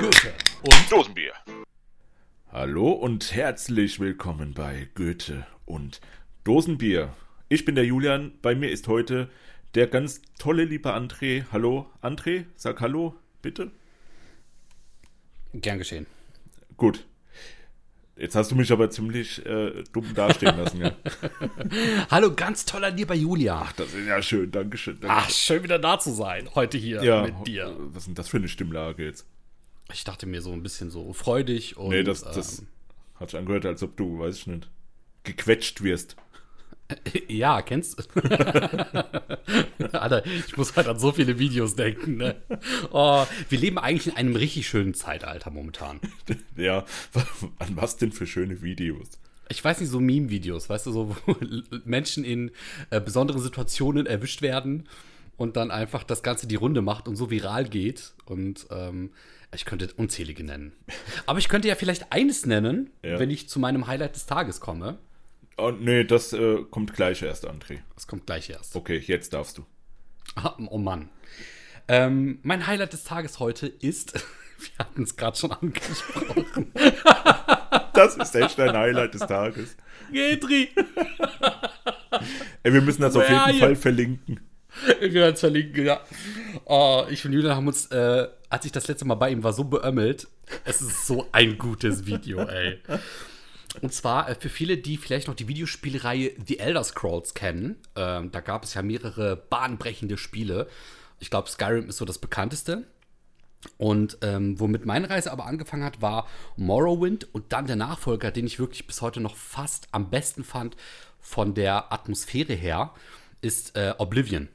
Goethe und Dosenbier. Hallo und herzlich willkommen bei Goethe und Dosenbier. Ich bin der Julian, bei mir ist heute der ganz tolle liebe André. Hallo André, sag hallo, bitte. gern geschehen. Gut. Jetzt hast du mich aber ziemlich äh, dumm dastehen lassen, ja. Hallo, ganz toller lieber Julian. Ach, das ist ja schön, Dankeschön. Ach, Dankeschön. schön wieder da zu sein, heute hier ja, mit dir. Was ist denn das für eine Stimmlage jetzt? Ich dachte mir so ein bisschen so freudig und Nee, das, das ähm, hat sich angehört, als ob du, weiß ich nicht, gequetscht wirst. ja, kennst du? Alter, ich muss halt an so viele Videos denken. Ne? Oh, wir leben eigentlich in einem richtig schönen Zeitalter momentan. Ja, an was denn für schöne Videos? Ich weiß nicht, so Meme-Videos, weißt du, so wo Menschen in äh, besonderen Situationen erwischt werden und dann einfach das Ganze die Runde macht und so viral geht. Und ähm, ich könnte unzählige nennen. Aber ich könnte ja vielleicht eines nennen, Ja. wenn ich zu meinem Highlight des Tages komme. Oh, nee, das äh, kommt gleich erst, André. Das kommt gleich erst. Okay, jetzt darfst du. Ah, Oh Mann. Ähm, mein Highlight des Tages heute ist, wir hatten es gerade schon angesprochen, Das ist echt ein Highlight des Tages. Getri. Ey, wir müssen das auf Where are jeden? Fall verlinken. Wir werden verlinken, ja. Oh, ich und Julian haben uns, äh, als ich das letzte Mal bei ihm war, so beömmelt. Es ist so ein gutes Video, ey. Und zwar äh, für viele, die vielleicht noch die Videospielreihe The Elder Scrolls kennen. Ähm, da gab es ja mehrere bahnbrechende Spiele. Ich glaube, Skyrim ist so das bekannteste. Und ähm, womit meine Reise aber angefangen hat, war Morrowind und dann der Nachfolger, den ich wirklich bis heute noch fast am besten fand von der Atmosphäre her, ist äh, Oblivion.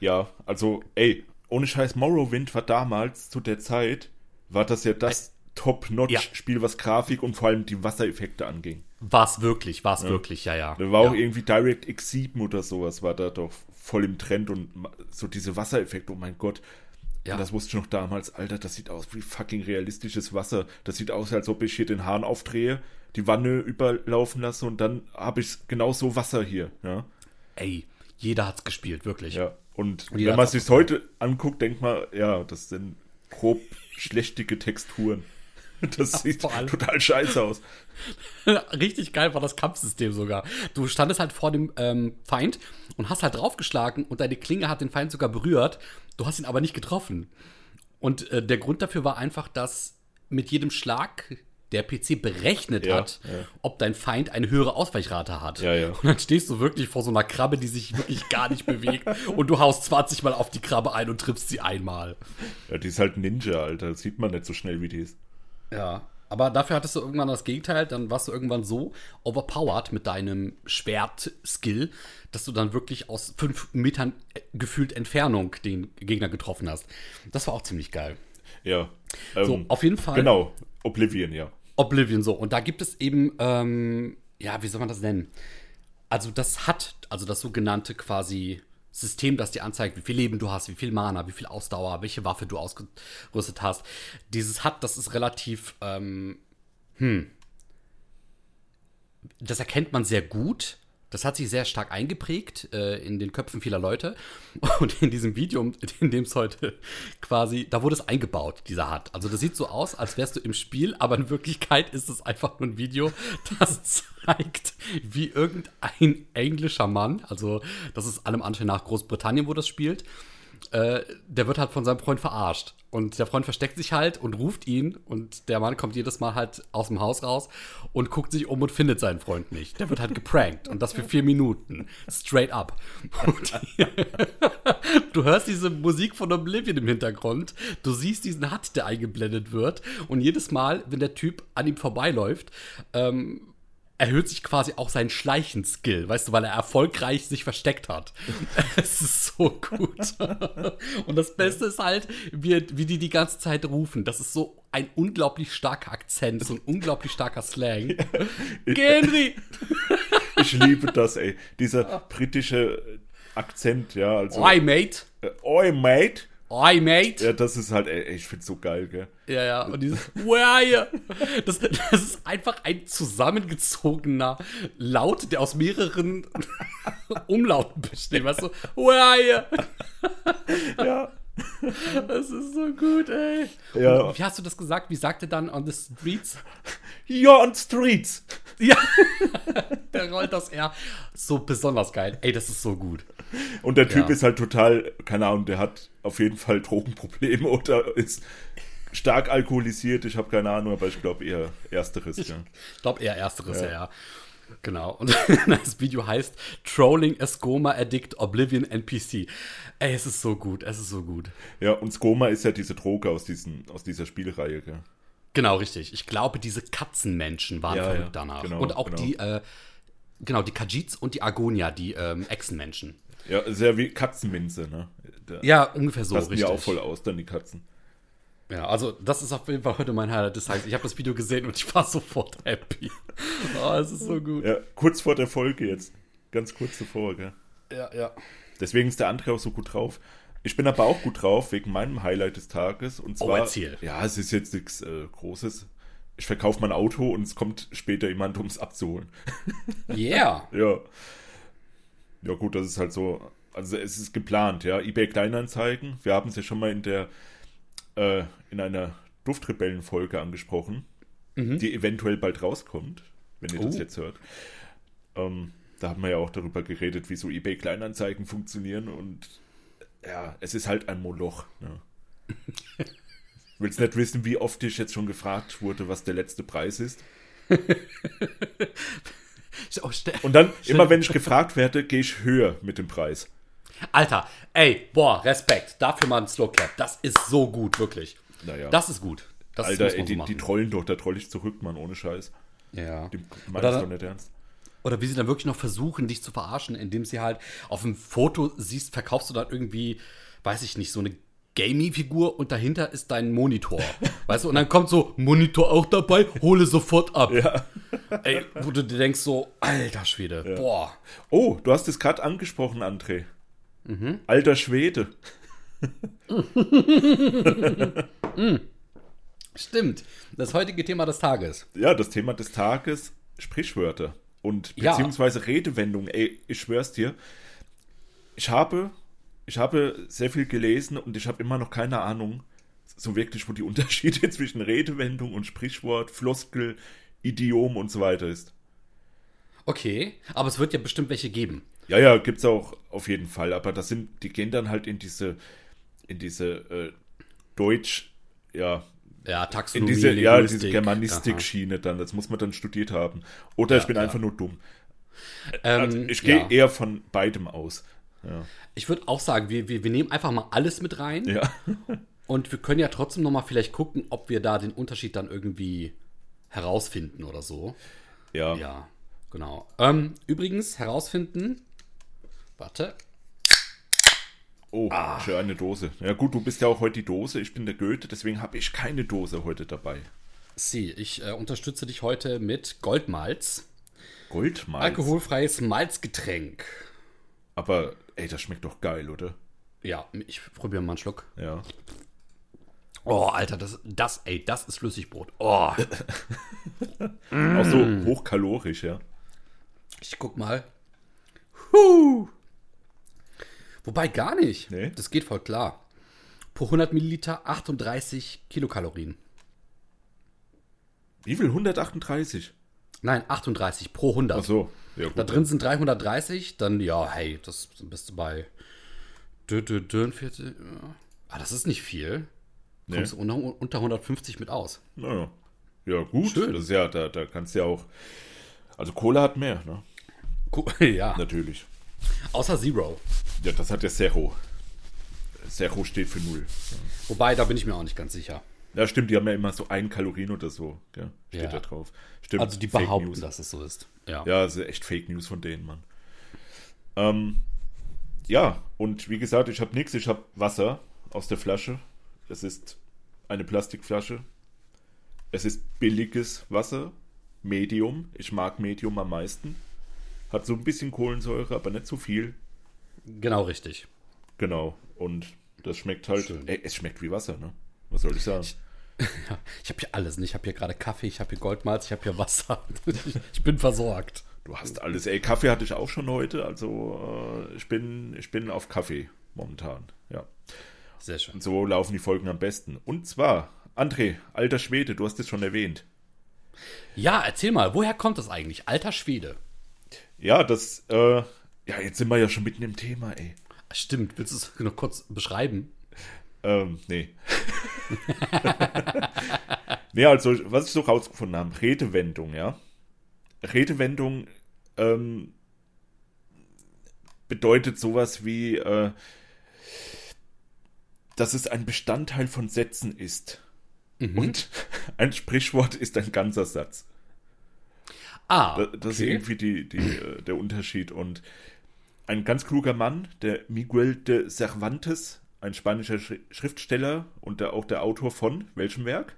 Ja, also, ey, ohne Scheiß, Morrowind war damals, zu der Zeit, war das ja das Top-Notch-Spiel, was Grafik und vor allem die Wassereffekte anging. War es wirklich, war es wirklich, ja, ja. Da war ja. auch irgendwie DirectX 7 oder sowas, war da doch voll im Trend und so diese Wassereffekte, oh mein Gott. Ja. Das wusste ich noch damals, Alter, das sieht aus wie fucking realistisches Wasser. Das sieht aus, als ob ich hier den Hahn aufdrehe, die Wanne überlaufen lasse und dann habe ich genau so Wasser hier, ja. Ey, jeder hat's gespielt, wirklich. Ja. Und Und wenn man hat's sich heute anguckt, denkt man, ja, das sind grob schlechtige Texturen. Das sieht vor allem. total scheiße aus. Richtig geil war das Kampfsystem sogar. Du standest halt vor dem ähm, Feind und hast halt draufgeschlagen und deine Klinge hat den Feind sogar berührt. Du hast ihn aber nicht getroffen. Und äh, der Grund dafür war einfach, dass mit jedem Schlag der PC berechnet Ja, hat, ja. ob dein Feind eine höhere Ausweichrate hat. Ja. Und dann stehst du wirklich vor so einer Krabbe, die sich wirklich gar nicht bewegt und du haust 20 Mal auf die Krabbe ein und triffst sie einmal. Ja, die ist halt Ninja, Alter. Das sieht man nicht so schnell, wie die ist. Ja. Aber dafür hattest du irgendwann das Gegenteil, dann warst du irgendwann so overpowered mit deinem Schwert-Skill, dass du dann wirklich aus fünf Metern äh, gefühlt Entfernung den Gegner getroffen hast. Das war auch ziemlich geil. Ja. So, Ähm, auf jeden Fall Genau, Oblivion, ja. Oblivion so. Und da gibt es eben, ähm, ja, wie soll man das nennen? Also das hat, also das sogenannte quasi System, das dir anzeigt, wie viel Leben du hast, wie viel Mana, wie viel Ausdauer, welche Waffe du ausgerüstet hast. Dieses hat, das ist relativ, ähm, hm, das erkennt man sehr gut. Das hat sich sehr stark eingeprägt äh, in den Köpfen vieler Leute. Und in diesem Video, in dem es heute quasi, da wurde es eingebaut, dieser Hut. Also das sieht so aus, als wärst du im Spiel, aber in Wirklichkeit ist es einfach nur ein Video, das zeigt, wie irgendein englischer Mann, also das ist allem Anschein nach Großbritannien, wo das spielt, äh, der wird halt von seinem Freund verarscht. Und der Freund versteckt sich halt und ruft ihn. Und der Mann kommt jedes Mal halt aus dem Haus raus und guckt sich um und findet seinen Freund nicht. Der wird halt geprankt. Und das für vier Minuten. Straight up. Und du hörst diese Musik von Oblivion im Hintergrund. Du siehst diesen Hut, der eingeblendet wird. Und jedes Mal, wenn der Typ an ihm vorbeiläuft, ähm, erhöht sich quasi auch sein Schleichenskill, weißt du, weil er erfolgreich sich versteckt hat. Es ist so gut. Und das Beste ist halt, wie, wie die die ganze Zeit rufen. Das ist so ein unglaublich starker Akzent, so ein unglaublich starker Slang. Henry! Ich liebe das, ey. Dieser britische Akzent, ja. Also, Oi, mate! äh, Oi, mate. Oi, mate! Ja, das ist halt, ey, ich find's so geil, gell. Ja, ja, und dieses Where are you? Das, das ist einfach ein zusammengezogener Laut, der aus mehreren Umlauten besteht. Weißt du, Where are you? Ja. Das ist so gut, ey. Ja. Und wie hast du das gesagt? Wie sagt er dann on the streets? You're on streets. Ja. der rollt das R. So besonders geil. Ey, das ist so gut. Und der Typ Ja. ist halt total, keine Ahnung, der hat auf jeden Fall Drogenprobleme oder ist stark alkoholisiert. Ich habe keine Ahnung, aber ich glaube eher Ersteres. Ja. Ich glaube eher ersteres, ja. ja. Genau. Und das Video heißt Trolling Escoma Addict Oblivion NPC. Ey, es ist so gut, es ist so gut. ja, und Skoma ist ja diese Droge aus, diesen, aus dieser Spielreihe. Gell? Genau, richtig. Ich glaube, diese Katzenmenschen waren Ja, verrückt ja, danach. genau, und auch genau. die, äh, genau, die Khajiits und die Argonia, die ähm, Echsenmenschen. Ja, sehr wie Katzenminze, ne? Da Ja, ungefähr so, passen richtig. ja auch voll aus, dann die Katzen. Ja, also das ist auf jeden Fall heute mein Highlight des Tages. Ich habe das Video gesehen und ich war sofort happy. Oh, es ist so gut. Ja, kurz vor der Folge jetzt. Ganz kurz davor, gell? Ja, ja. Deswegen ist der André auch so gut drauf. Ich bin aber auch gut drauf wegen meinem Highlight des Tages. Und Oh, zwar, erzähl. ja, es ist jetzt nichts äh, Großes. Ich verkaufe mein Auto und es kommt später jemand, um es abzuholen. Yeah. Ja. Ja, gut, das ist halt so. Also es ist geplant, ja. eBay Kleinanzeigen. Wir haben es ja schon mal in der äh, in einer Duftrebellen-Folge angesprochen, die eventuell bald rauskommt, wenn ihr das Oh. jetzt hört. Ähm, da haben wir ja auch darüber geredet, wie so eBay Kleinanzeigen funktionieren und ja, es ist halt ein Moloch. Ne? Willst nicht wissen, wie oft ich jetzt schon gefragt wurde, was der letzte Preis ist? Oh, Und dann, immer wenn ich gefragt werde, gehe ich höher mit dem Preis. Alter, ey, boah, Respekt. Dafür mal ein Slow Clap. Das ist so gut, wirklich. Naja. Das ist gut. Das Alter, ey, man so die, die trollen doch, da troll ich zurück, Mann, ohne Scheiß. ja. Die Oder- das doch nicht ernst. Oder wie sie dann wirklich noch versuchen, dich zu verarschen, indem sie halt auf dem Foto siehst, verkaufst du dann irgendwie, weiß ich nicht, so eine Gaming-Figur und dahinter ist dein Monitor. weißt du, und dann kommt so, Monitor auch dabei, hole sofort ab. Ja. Ey, wo du dir denkst so, alter Schwede, boah. Oh, du hast es gerade angesprochen, André. Mhm. Alter Schwede. Stimmt. Das heutige Thema des Tages. Ja, das Thema des Tages, Sprichwörter und Ja. beziehungsweise Redewendungen. Ey, ich schwör's dir, ich habe, ich habe sehr viel gelesen und ich habe immer noch keine Ahnung, so wirklich, wo die Unterschiede zwischen Redewendung und Sprichwort, Floskel, Idiom und so weiter ist. Okay, aber es wird ja bestimmt welche geben. Ja, ja, gibt's auch auf jeden Fall, aber das sind, die gehen dann halt in diese, in diese äh, Deutsch, ja, Ja, in Taxonomie, diese, ja, diese Germanistik-Schiene dann, das muss man dann studiert haben. Oder ich bin ja. einfach nur dumm. Aha. Also Ähm, ich gehe ja. eher von beidem aus. Ja. Ich würde auch sagen, wir, wir, wir nehmen einfach mal alles mit rein. ja. Und wir können ja trotzdem noch mal vielleicht gucken, ob wir da den Unterschied dann irgendwie herausfinden oder so. Ja. Ja, genau. Ähm, übrigens, herausfinden. Warte. Oh, Ah. schön eine Dose. Ja gut, du bist ja auch heute die Dose, ich bin der Goethe, deswegen habe ich keine Dose heute dabei. Sie, ich äh, unterstütze dich heute mit Goldmalz. Goldmalz. Alkoholfreies Malzgetränk. Aber, ey, das schmeckt doch geil, oder? Ja, ich probiere mal einen Schluck. Ja. Oh, Alter, das, das, ey, das ist Flüssigbrot. Oh, Auch so hochkalorisch, ja. ich guck mal. Huh. Wobei gar nicht. Nee? Das geht voll klar. Pro 100 Milliliter 38 Kilokalorien. Wie viel? 138? Nein, 38 pro 100. Ach so. Ja, gut. Da drin sind 330, dann ja, hey, das bist du bei dö, dö, dö, 40, ja. Ah, das ist nicht viel. Nee. Kommst du unter, unter 150 mit aus. Naja. Ja, gut. Schön. Das ist ja, da, da kannst du ja auch. Also Cola hat mehr, ne? Cool, ja, Natürlich. außer Zero. Ja, das hat der Zero. Zero steht für null. Wobei, da bin ich mir auch nicht ganz sicher. Ja, stimmt, die haben ja immer so ein Kalorien oder so, gell? Steht Ja. da drauf. Stimmt. Also die Fake behaupten, News. dass es so ist. Ja. Ja, das ist echt Fake News von denen, Mann. Ähm, ja, und wie gesagt, ich habe nichts. Ich habe Wasser aus der Flasche. Es ist eine Plastikflasche. Es ist billiges Wasser. Medium. Ich mag Medium am meisten. Hat so ein bisschen Kohlensäure, aber nicht zu viel. Genau richtig. Genau. Und das schmeckt halt. Ey, es schmeckt wie Wasser, ne? Was soll ich sagen? Ja, ich habe hier alles. ne? Ich habe hier gerade Kaffee, ich habe hier Goldmalz, ich habe hier Wasser. ich, ich bin versorgt. Du hast alles. Ey, Kaffee hatte ich auch schon heute. Also äh, ich bin, ich bin auf Kaffee momentan. Ja. Sehr schön. Und so laufen die Folgen am besten. Und zwar, André, alter Schwede, du hast es schon erwähnt. Ja, erzähl mal, woher kommt das eigentlich? Alter Schwede. Ja, das, äh, ja, jetzt sind wir ja schon mitten im Thema, ey. Stimmt, willst du es noch kurz beschreiben? Ähm, nee. nee, also, was ich so rausgefunden habe, Redewendung, ja. Redewendung, ähm, bedeutet sowas wie, äh, dass es ein Bestandteil von Sätzen ist. Und ein Sprichwort ist ein ganzer Satz. Ah, Da- Das ist okay. irgendwie die, die, äh, der Unterschied. Und ein ganz kluger Mann, der Miguel de Cervantes, ein spanischer Schri- Schriftsteller und auch der Autor von welchem Werk?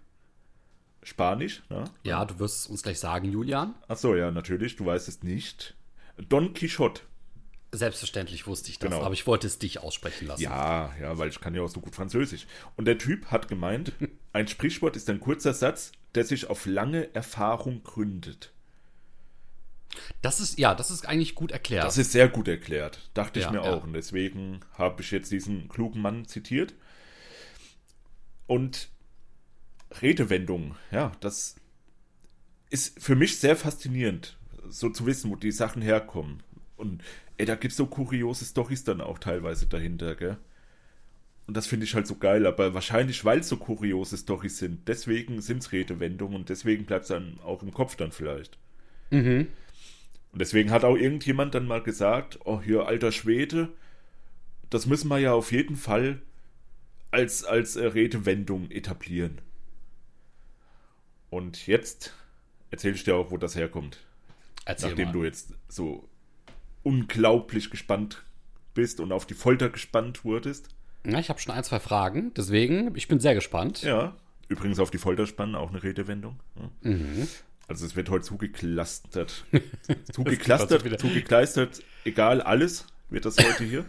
Spanisch, ne? Ja, du wirst es uns gleich sagen, Julian. Achso, ja, natürlich, du weißt es nicht. Don Quixote. Selbstverständlich wusste ich das, Genau. aber ich wollte es dich aussprechen lassen. Ja, ja, weil ich kann ja auch so gut Französisch. Und der Typ hat gemeint, ein Sprichwort ist ein kurzer Satz, der sich auf lange Erfahrung gründet. Das ist, ja, das ist eigentlich gut erklärt. Das ist sehr gut erklärt, dachte ich Ja, mir ja. auch. Und deswegen habe ich jetzt diesen klugen Mann zitiert. Und Redewendungen, ja, das ist für mich sehr faszinierend, so zu wissen, wo die Sachen herkommen. Und ey, da gibt es so kuriose Storys dann auch teilweise dahinter, gell? Und das finde ich halt so geil, aber wahrscheinlich, weil es so kuriose Storys sind, deswegen sind es Redewendungen und deswegen bleibt es dann auch im Kopf dann vielleicht. mhm. Und deswegen hat auch irgendjemand dann mal gesagt, oh hier, alter Schwede, das müssen wir ja auf jeden Fall als, als äh, Redewendung etablieren. Und jetzt erzähl ich dir auch, wo das herkommt. Erzähl nachdem mal. du jetzt so unglaublich gespannt bist und auf die Folter gespannt wurdest. Ja, ich habe schon ein, zwei Fragen, deswegen, ich bin sehr gespannt. Ja, übrigens auf die Folter spannen, auch eine Redewendung. Mhm. Also es wird heute zugeklastert. Zugeklastert, zugekleistert, egal, alles wird das heute hier.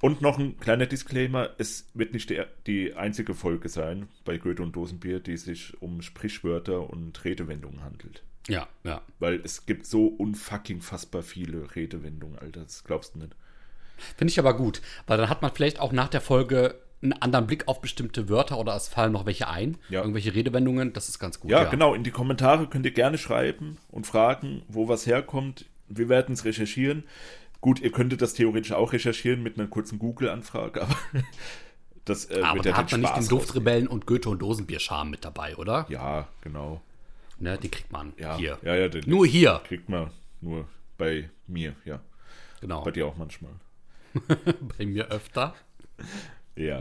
Und noch ein kleiner Disclaimer, es wird nicht die, die einzige Folge sein bei Goethe und Dosenbier, die sich um Sprichwörter und Redewendungen handelt. Ja, ja. Weil es gibt so unfucking fassbar viele Redewendungen, Alter, das glaubst du nicht. Finde ich aber gut, weil dann hat man vielleicht auch nach der Folge einen anderen Blick auf bestimmte Wörter oder es fallen noch welche ein. Ja. Irgendwelche Redewendungen, das ist ganz gut. Ja, genau, in die Kommentare könnt ihr gerne schreiben und fragen, wo was herkommt. Wir werden es recherchieren. Gut, ihr könntet das theoretisch auch recherchieren mit einer kurzen Google-Anfrage, aber das äh, Aber wird da ja hat man nicht den Spaß Duftrebellen und Goethe und Dosenbier-Charme mit dabei, oder? Ja, genau. Ne, die kriegt man Ja, hier. ja, ja, den Nur hier. kriegt man nur bei mir, ja. Genau. Bei dir auch manchmal. Bei mir öfter. Ja.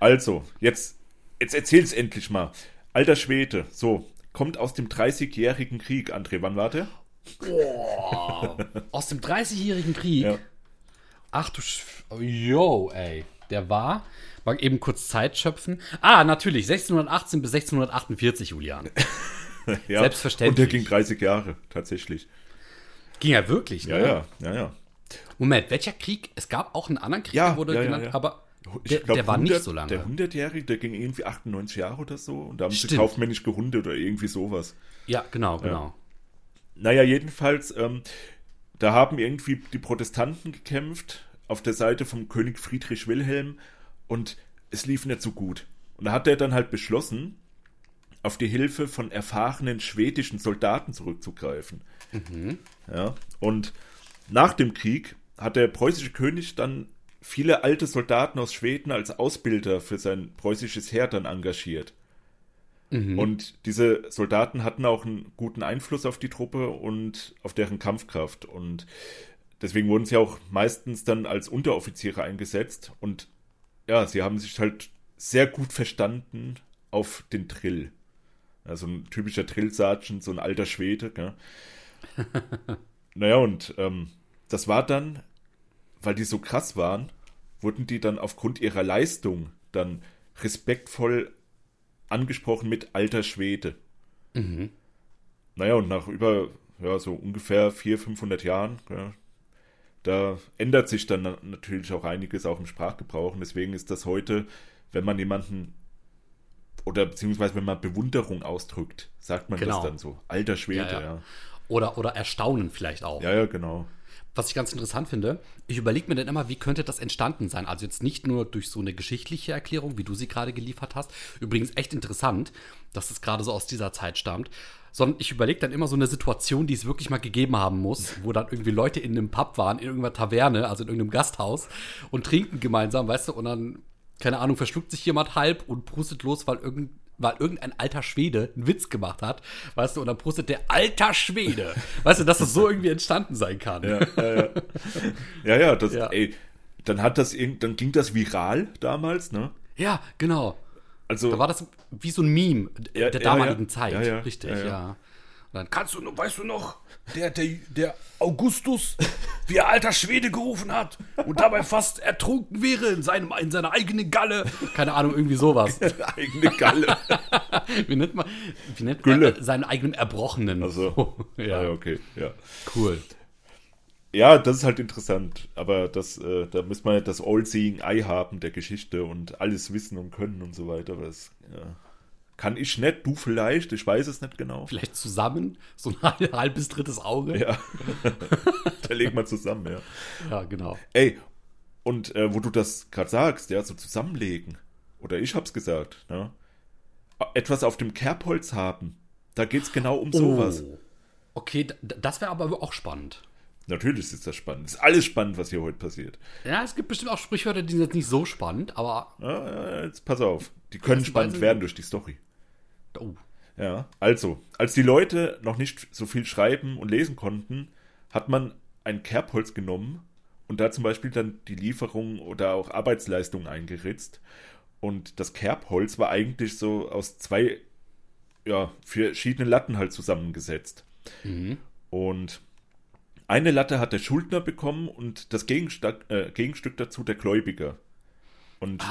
Also, jetzt, jetzt erzähl's endlich mal. Alter Schwede, so, kommt aus dem 30-jährigen Krieg. André, wann war der? Aus dem 30-jährigen Krieg. Ja. Ach du Sch Yo, ey. Der war. Mal eben kurz Zeit schöpfen. Ah, natürlich. 1618 bis 1648, Julian. ja. Selbstverständlich. Und der ging 30 Jahre, tatsächlich. Ging ja wirklich, Ja, ne? ja, ja, ja. Moment, welcher Krieg? Es gab auch einen anderen Krieg, Ja, der wurde ja, ja, genannt, ja. aber der, glaub, der war 100 nicht so lange. Der 100-Jährige, der ging irgendwie 98 Jahre oder so. Und da haben sie Stimmt. kaufmännisch gerundet oder irgendwie sowas. ja, genau, genau. Naja, jedenfalls, ähm, da haben irgendwie die Protestanten gekämpft auf der Seite vom König Friedrich Wilhelm und es lief nicht so gut. Und da hat er dann halt beschlossen, auf die Hilfe von erfahrenen schwedischen Soldaten zurückzugreifen. Ja, und nach dem Krieg hat der preußische König dann viele alte Soldaten aus Schweden als Ausbilder für sein preußisches Heer dann engagiert. Und diese Soldaten hatten auch einen guten Einfluss auf die Truppe und auf deren Kampfkraft. Und deswegen wurden sie auch meistens dann als Unteroffiziere eingesetzt. Und ja, sie haben sich halt sehr gut verstanden auf den Drill. Also ein typischer Drill-Sergeant, so ein alter Schwede. Gell? naja, und ähm, das war dann, weil die so krass waren, wurden die dann aufgrund ihrer Leistung dann respektvoll angesprochen mit alter Schwede. Mhm. Naja, und nach über, ja, so ungefähr 400, 500 Jahren, ja, da ändert sich dann na- natürlich auch einiges auch im Sprachgebrauch. Und deswegen ist das heute, wenn man jemanden oder beziehungsweise wenn man Bewunderung ausdrückt, sagt man Genau. das dann so. Alter Schwede, Ja, ja. ja. Oder, oder Erstaunen vielleicht auch. Ja, ja, genau. Was ich ganz interessant finde, ich überlege mir dann immer, wie könnte das entstanden sein? Also jetzt nicht nur durch so eine geschichtliche Erklärung, wie du sie gerade geliefert hast. Übrigens echt interessant, dass es gerade so aus dieser Zeit stammt. Sondern ich überlege dann immer so eine Situation, die es wirklich mal gegeben haben muss, wo dann irgendwie Leute in einem Pub waren, in irgendeiner Taverne, also in irgendeinem Gasthaus und trinken gemeinsam, weißt du, und dann, keine Ahnung, verschluckt sich jemand halb und prustet los, weil irgendein weil irgendein alter Schwede einen Witz gemacht hat, weißt du, und dann postet der alter Schwede. Weißt du, dass das so irgendwie entstanden sein kann. Ja, ja, ja. ja, ja, das, Ja. ey, dann hat das irgend, dann ging das viral damals, ne? Ja, genau. Also, Da war das wie so ein Meme der damaligen. Zeit. Ja, ja. Richtig, Ja. Und dann kannst du noch, weißt du noch, der, der, der Augustus, wie er alter Schwede gerufen hat und dabei fast ertrunken wäre in, seinem, in seiner eigenen Galle. Keine Ahnung, irgendwie sowas. eigene Galle. Wie nennt man, wie nennt Gülle. man seinen eigenen Erbrochenen? Also, ja, ja, ja, okay, ja. cool. Ja, das ist halt interessant, aber das, äh, da müssen wir das All-Seeing Eye haben der Geschichte und alles wissen und können und so weiter. Aber das ja, kann ich nicht, du vielleicht, ich weiß es nicht genau. Vielleicht zusammen, so ein halbes, drittes Auge. Ja, da legen wir zusammen, ja. ja genau. Ey, und äh, wo du das gerade sagst, ja, so zusammenlegen, oder ich hab's gesagt, ne? Etwas auf dem Kerbholz haben, da geht's genau um sowas. Oh. Okay, d- d- das wäre aber auch spannend. Natürlich ist das spannend. Ist alles spannend, was hier heute passiert. Ja, es gibt bestimmt auch Sprichwörter, die sind jetzt nicht so spannend, aber. Ja, jetzt pass auf. Die können spannend werden durch die Story. Oh. Ja, also, als die Leute noch nicht so viel schreiben und lesen konnten, hat man ein Kerbholz genommen und da zum Beispiel dann die Lieferung oder auch Arbeitsleistungen eingeritzt. Und das Kerbholz war eigentlich so aus zwei ja, verschiedenen Latten halt zusammengesetzt. Und eine Latte hat der Schuldner bekommen und das Gegenstück, äh, Gegenstück dazu der Gläubiger. Und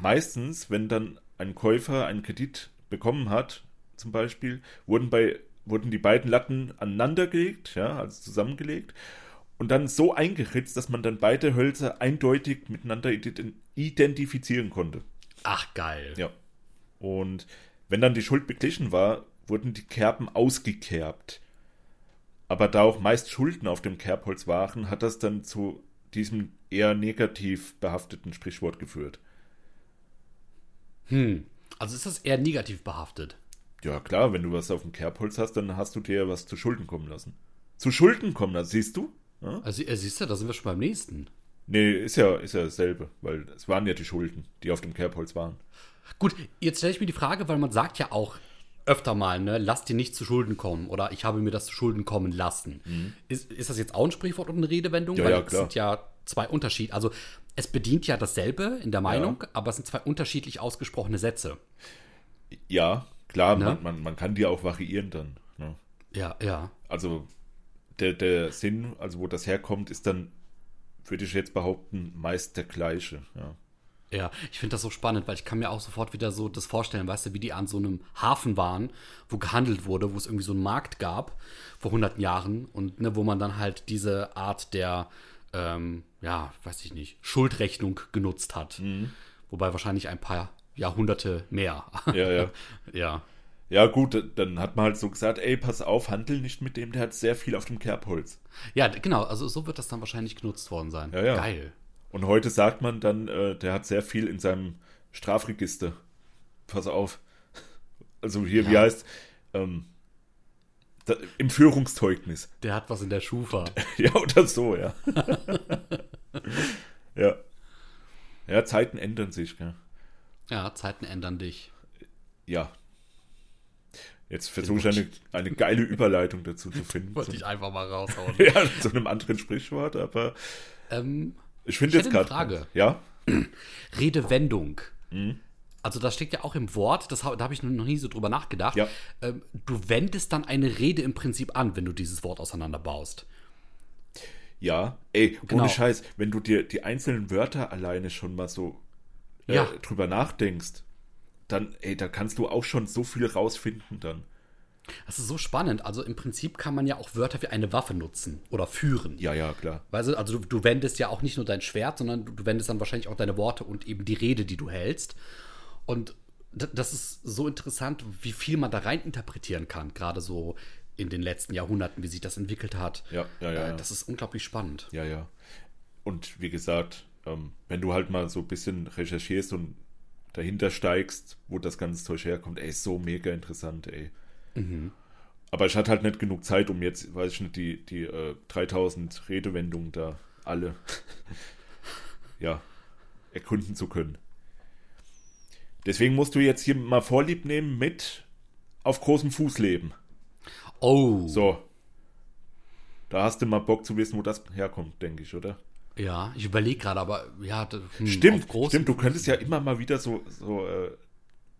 meistens, wenn dann ein Käufer einen Kredit bekommen hat, zum Beispiel, wurden, bei, wurden die beiden Latten aneinandergelegt, ja, also zusammengelegt, und dann so eingeritzt, dass man dann beide Hölzer eindeutig miteinander ident- identifizieren konnte. Ach, geil. Ja. Und wenn dann die Schuld beglichen war, wurden die Kerben ausgekerbt. Aber da auch meist Schulden auf dem Kerbholz waren, hat das dann zu diesem eher negativ behafteten Sprichwort geführt. Hm. Also ist das eher negativ behaftet. Ja, klar, wenn du was auf dem Kerbholz hast, dann hast du dir was zu Schulden kommen lassen. Zu Schulden kommen lassen, siehst du? Ja? Also, äh, siehst du, da sind wir schon beim nächsten. Nee, ist ja, ist ja dasselbe, weil es waren ja die Schulden, die auf dem Kerbholz waren. Gut, jetzt stelle ich mir die Frage, weil man sagt ja auch öfter mal, ne, lass dir nicht zu Schulden kommen oder ich habe mir das zu Schulden kommen lassen. Ist, ist das jetzt auch ein Sprichwort und eine Redewendung? Ja, weil ja, klar. sind ja zwei Unterschiede. Also es bedient ja dasselbe in der Meinung, aber es sind zwei unterschiedlich ausgesprochene Sätze. Ja, klar, Ne? man, man, man kann die auch variieren dann. Ne? Ja, ja. Also der, der Sinn, also wo das herkommt, ist dann, würde ich jetzt behaupten, meist der gleiche. Ja. Ja, ich finde das so spannend, weil ich kann mir auch sofort wieder so das vorstellen, weißt du, wie die an so einem Hafen waren, wo gehandelt wurde, wo es irgendwie so einen Markt gab vor hunderten Jahren und ne, wo man dann halt diese Art der, ähm, ja, weiß ich nicht, Schuldrechnung genutzt hat. Wobei wahrscheinlich ein paar Jahrhunderte mehr. Ja, ja. ja. Ja, gut, dann hat man halt so gesagt, ey, pass auf, handel nicht mit dem, der hat sehr viel auf dem Kerbholz. Ja, genau, also so wird das dann wahrscheinlich genutzt worden sein. Ja, ja. Geil. Und heute sagt man dann, äh, der hat sehr viel in seinem Strafregister. Pass auf. Also hier, wie Ja. heißt, ähm, da, im Führungszeugnis. Der hat was in der Schufa. Ja, oder so, ja. ja. Ja, Zeiten ändern sich, gell? ja, Zeiten ändern dich. Ja. Jetzt versuche ich eine, eine geile Überleitung dazu zu finden. Wollte ich einfach mal raushauen. ja, zu einem anderen Sprichwort, aber ähm, ich finde jetzt gerade. Frage. Ja? Redewendung. Mhm. Also das steckt ja auch im Wort, das, da habe ich noch nie so drüber nachgedacht. Ja. Ähm, du wendest dann eine Rede im Prinzip an, wenn du dieses Wort auseinanderbaust. Ja. Ey, Genau. ohne Scheiß, wenn du dir die einzelnen Wörter alleine schon mal so äh, Ja. drüber nachdenkst, dann, ey, da kannst du auch schon so viel rausfinden dann. Das ist so spannend. Also im Prinzip kann man ja auch Wörter wie eine Waffe nutzen oder führen. Ja, ja, klar. Weißt du, also du, du wendest ja auch nicht nur dein Schwert, sondern du, du wendest dann wahrscheinlich auch deine Worte und eben die Rede, die du hältst. Und das ist so interessant, wie viel man da rein interpretieren kann, gerade so in den letzten Jahrhunderten, wie sich das entwickelt hat. Ja, ja, ja. Äh. Das ist unglaublich spannend. Ja, ja. Und wie gesagt, ähm, wenn du halt mal so ein bisschen recherchierst und dahinter steigst, wo das ganze Zeug herkommt, ey, ist so mega interessant, ey. Aber ich hatte halt nicht genug Zeit, um jetzt, weiß ich nicht, die, die äh, 3000 Redewendungen da alle ja, erkunden zu können. Deswegen musst du jetzt hier mal Vorlieb nehmen mit auf großem Fuß leben. Oh, So. Da hast du mal Bock zu wissen, wo das herkommt, denke ich, oder? ja, ich überlege gerade, aber ja, hm, Stimmt, stimmt. Du könntest ja immer mal wieder so, so äh,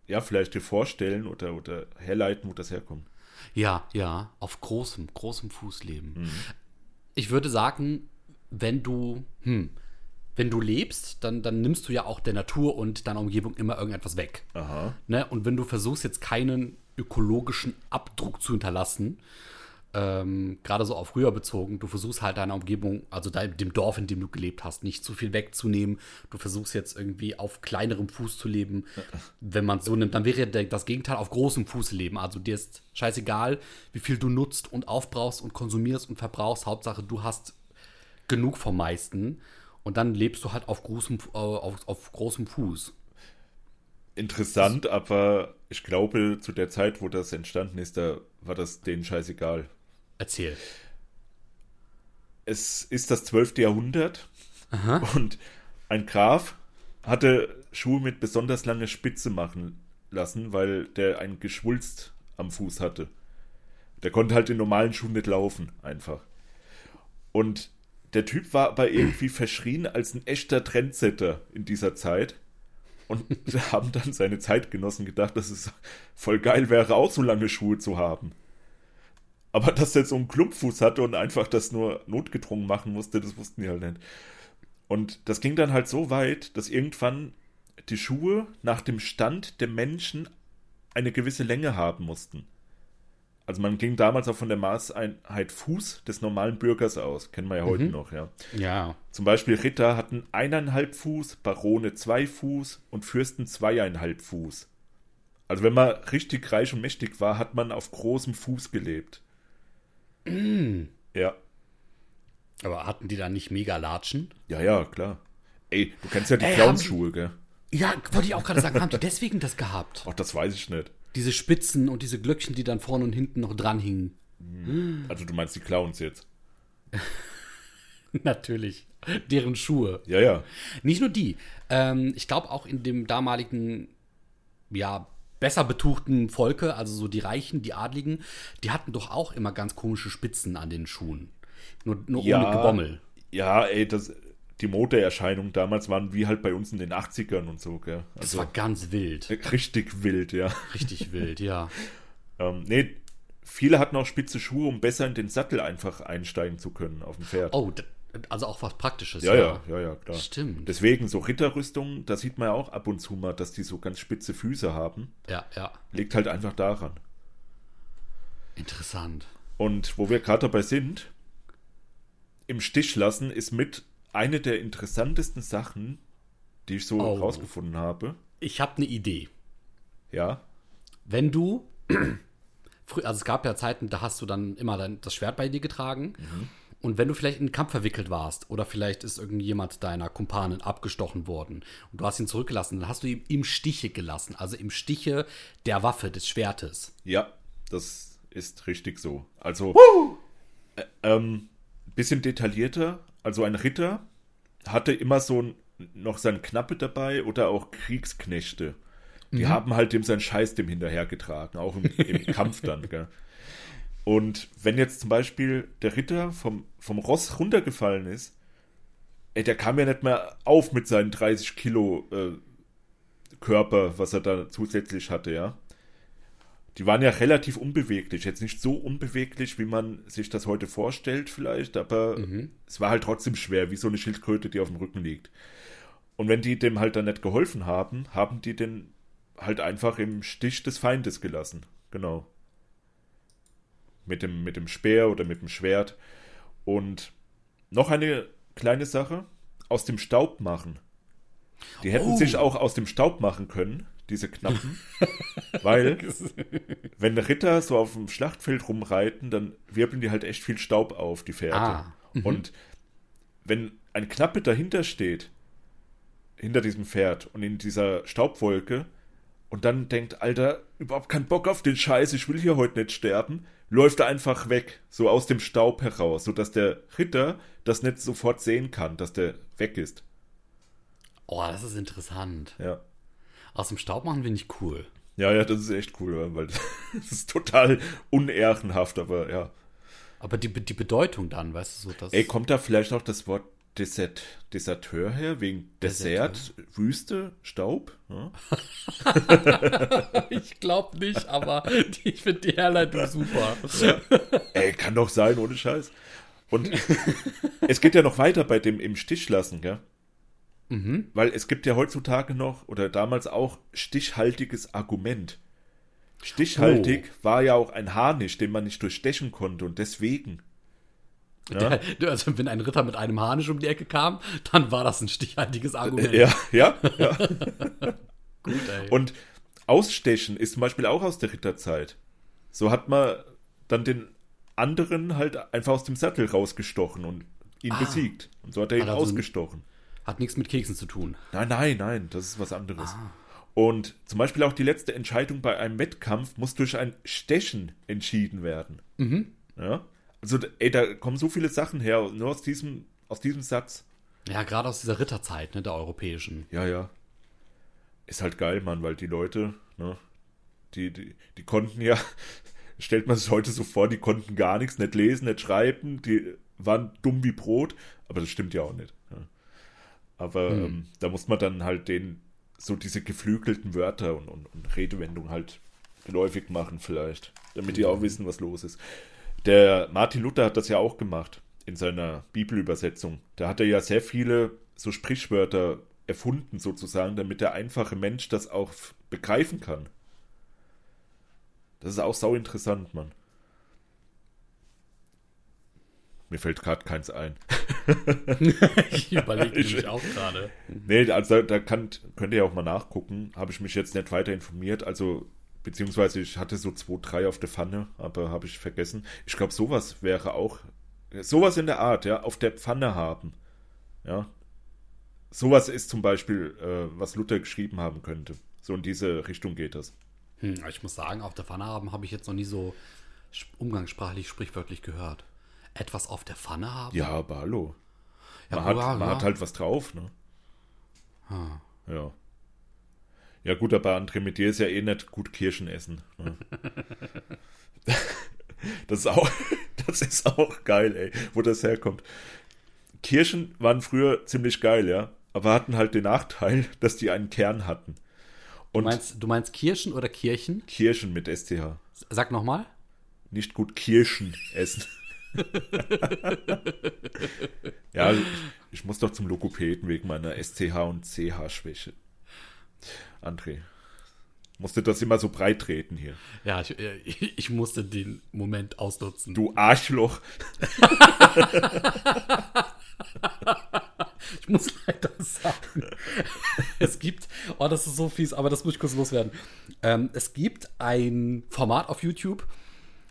ja, vielleicht dir vorstellen oder, oder herleiten, wo das herkommt. Ja, ja, auf großem, großem Fuß leben. Mhm. Ich würde sagen, wenn du, hm, wenn du lebst, dann, dann nimmst du ja auch der Natur und deiner Umgebung immer irgendetwas weg. Aha. Ne? Und wenn du versuchst, jetzt keinen ökologischen Abdruck zu hinterlassen, ähm, gerade so auf früher bezogen, du versuchst halt deiner Umgebung, also dein, dem Dorf, in dem du gelebt hast, nicht zu viel wegzunehmen. Du versuchst jetzt irgendwie auf kleinerem Fuß zu leben. Wenn man es so nimmt, dann wäre das Gegenteil auf großem Fuß leben. Also dir ist scheißegal, wie viel du nutzt und aufbrauchst und konsumierst und verbrauchst. Hauptsache, du hast genug vom meisten. Und dann lebst du halt auf großem, äh, auf, auf großem Fuß. Interessant, aber ich glaube, zu der Zeit, wo das entstanden ist, da war das denen scheißegal. Erzähl. Es ist das 12. Jahrhundert und ein Graf hatte Schuhe mit besonders langer Spitze machen lassen, weil der ein Geschwulst am Fuß hatte. Der konnte halt in normalen Schuhen nicht laufen, einfach. Und der Typ war aber irgendwie verschrien als ein echter Trendsetter in dieser Zeit. Und haben dann seine Zeitgenossen gedacht, dass es voll geil wäre, auch so lange Schuhe zu haben. Aber dass er so einen Klumpfuß hatte und einfach das nur notgedrungen machen musste, das wussten die halt nicht. Und das ging dann halt so weit, dass irgendwann die Schuhe nach dem Stand der Menschen eine gewisse Länge haben mussten. Also man ging damals auch von der Maßeinheit Fuß des normalen Bürgers aus. Kennen wir ja heute noch, ja. Ja. Zum Beispiel Ritter hatten eineinhalb Fuß, Barone zwei Fuß und Fürsten zweieinhalb Fuß. Also wenn man richtig reich und mächtig war, hat man auf großem Fuß gelebt. Ja, Aber hatten die da nicht mega Latschen? ja, ja, klar. Ey, du kennst ja die Clownschuhe, gell? Ja, wollte ich auch gerade sagen, haben die deswegen das gehabt? Ach, das weiß ich nicht. Diese Spitzen und diese Glöckchen, die dann vorne und hinten noch dran hingen. Also du meinst die Clowns jetzt. Natürlich. Deren Schuhe. Ja, ja. Nicht nur die. Ähm, ich glaube auch in dem damaligen, ja, besser betuchten Volke, also so die Reichen, die Adligen, die hatten doch auch immer ganz komische Spitzen an den Schuhen. Nur, nur ja, ohne Gebommel. Ja, ey, das, die Modeerscheinungen damals waren wie halt bei uns in den 80ern und so, gell? Das Also war ganz wild. richtig wild, ja. Richtig wild, ja. Ähm, nee, viele hatten auch spitze Schuhe, um besser in den Sattel einfach einsteigen zu können auf dem Pferd. Oh, also auch was Praktisches. ja, ja, ja, ja, klar. Stimmt. Deswegen, so Ritterrüstungen, da sieht man ja auch ab und zu mal, dass die so ganz spitze Füße haben. Ja, ja. Liegt halt einfach daran. Interessant. Und wo wir gerade dabei sind, im Stich lassen ist mit eine der interessantesten Sachen, die ich so Oh. rausgefunden habe. Ich habe eine Idee. Ja, wenn du, also es gab ja Zeiten, da hast du dann immer dein, das Schwert bei dir getragen. Und wenn du vielleicht in einen Kampf verwickelt warst oder vielleicht ist irgendjemand deiner Kumpanen abgestochen worden und du hast ihn zurückgelassen, dann hast du ihm im Stiche gelassen, also im Stiche der Waffe, des Schwertes. ja, das ist richtig so. Also, äh, ähm, bisschen detaillierter. Also ein Ritter hatte immer so ein, noch sein Knappe dabei oder auch Kriegsknechte. Die haben halt dem sein Scheiß dem hinterhergetragen, auch im, im Kampf dann, gell. Und wenn jetzt zum Beispiel der Ritter vom, vom Ross runtergefallen ist, ey, der kam ja nicht mehr auf mit seinen 30 Kilo äh, Körper, was er da zusätzlich hatte, ja. Die waren ja relativ unbeweglich. Jetzt nicht so unbeweglich, wie man sich das heute vorstellt, vielleicht, aber es war halt trotzdem schwer, wie so eine Schildkröte, die auf dem Rücken liegt. Und wenn die dem halt dann nicht geholfen haben, haben die den halt einfach im Stich des Feindes gelassen. Genau. Mit dem, mit dem Speer oder mit dem Schwert. Und noch eine kleine Sache: aus dem Staub machen. Die hätten Oh. sich auch aus dem Staub machen können, diese Knappen. weil, wenn Ritter so auf dem Schlachtfeld rumreiten, dann wirbeln die halt echt viel Staub auf, die Pferde. Ah, Und wenn ein Knappe dahinter steht, hinter diesem Pferd und in dieser Staubwolke und dann denkt, Alter, überhaupt keinen Bock auf den Scheiß, ich will hier heute nicht sterben, läuft er einfach weg, so aus dem Staub heraus, sodass der Ritter das nicht sofort sehen kann, dass der weg ist. Oh, das ist interessant. Ja. Aus dem Staub machen finde ich cool. Ja, ja, das ist echt cool, weil das ist total unehrenhaft, aber ja. Aber die, die Bedeutung dann, weißt du, so das. Ey, kommt da vielleicht auch das Wort Desert, Deserteur her, wegen Desert, Wüste, Staub? Ja? ich glaube nicht, aber die, ich finde die Herleitung super. Ey, kann doch sein, ohne Scheiß. Und es geht ja noch weiter bei dem im Stich lassen, gell? Weil es gibt ja heutzutage noch oder damals auch stichhaltiges Argument. Stichhaltig war ja auch ein Harnisch, den man nicht durchstechen konnte und deswegen. Der, also, wenn ein Ritter mit einem Harnisch um die Ecke kam, dann war das ein stichhaltiges Argument. Ja, ja, ja. Gut, ey. Und Ausstechen ist zum Beispiel auch aus der Ritterzeit. So hat man dann den anderen halt einfach aus dem Sattel rausgestochen und ihn besiegt. Und so hat er ihn also- ausgestochen. Hat nichts mit Keksen zu tun. Nein, nein, nein, das ist was anderes. Und zum Beispiel auch die letzte Entscheidung bei einem Wettkampf muss durch ein Stechen entschieden werden. Ja? Also, ey, da kommen so viele Sachen her, nur aus diesem, aus diesem Satz. Ja, gerade aus dieser Ritterzeit, ne, der europäischen. Ja, ja. Ist halt geil, Mann, weil die Leute, ne, die, die, die konnten ja, stellt man sich heute so vor, die konnten gar nichts, nicht lesen, nicht schreiben, die waren dumm wie Brot, aber das stimmt ja auch nicht. Aber ähm, da muss man dann halt den, so diese geflügelten Wörter und, und, und Redewendungen halt geläufig machen, vielleicht, damit die auch wissen, was los ist. Der Martin Luther hat das ja auch gemacht in seiner Bibelübersetzung. Da hat er ja sehr viele so Sprichwörter erfunden, sozusagen, damit der einfache Mensch das auch begreifen kann. Das ist auch sau interessant, Mann. Mir fällt gerade keins ein. Ich überlege mich auch gerade. Nee, also da kann, könnt ihr auch mal nachgucken. Habe ich mich jetzt nicht weiter informiert. Also, beziehungsweise ich hatte so zwei, drei auf der Pfanne, aber habe ich vergessen. Ich glaube, sowas wäre auch, sowas in der Art, ja, auf der Pfanne haben. Ja. Sowas ist zum Beispiel, äh, was Luther geschrieben haben könnte. So in diese Richtung geht das. Hm, ich muss sagen, auf der Pfanne haben habe ich jetzt noch nie so umgangssprachlich, sprichwörtlich gehört. Etwas auf der Pfanne haben? Ja, aber hallo. Ja, Man, hat, man ja. hat halt was drauf, ne? Ah. Ja. Ja, gut, aber André, mit dir ist ja eh nicht gut Kirschen essen. Ne? das, ist auch, das ist auch geil, ey, wo das herkommt. Kirschen waren früher ziemlich geil, ja, aber hatten halt den Nachteil, dass die einen Kern hatten. Und Du meinst, du meinst Kirschen oder Kirchen? Kirschen mit STH. Sag nochmal. Nicht gut Kirschen essen. ja, ich, ich muss doch zum Logopäden wegen meiner STH und CH-Schwäche. André, musste das immer so breit treten hier. Ja, ich, äh, ich musste den Moment ausnutzen. Du Arschloch. Ich muss leider sagen, es gibt, oh, das ist so fies, aber das muss ich kurz loswerden. Ähm, es gibt ein Format auf YouTube,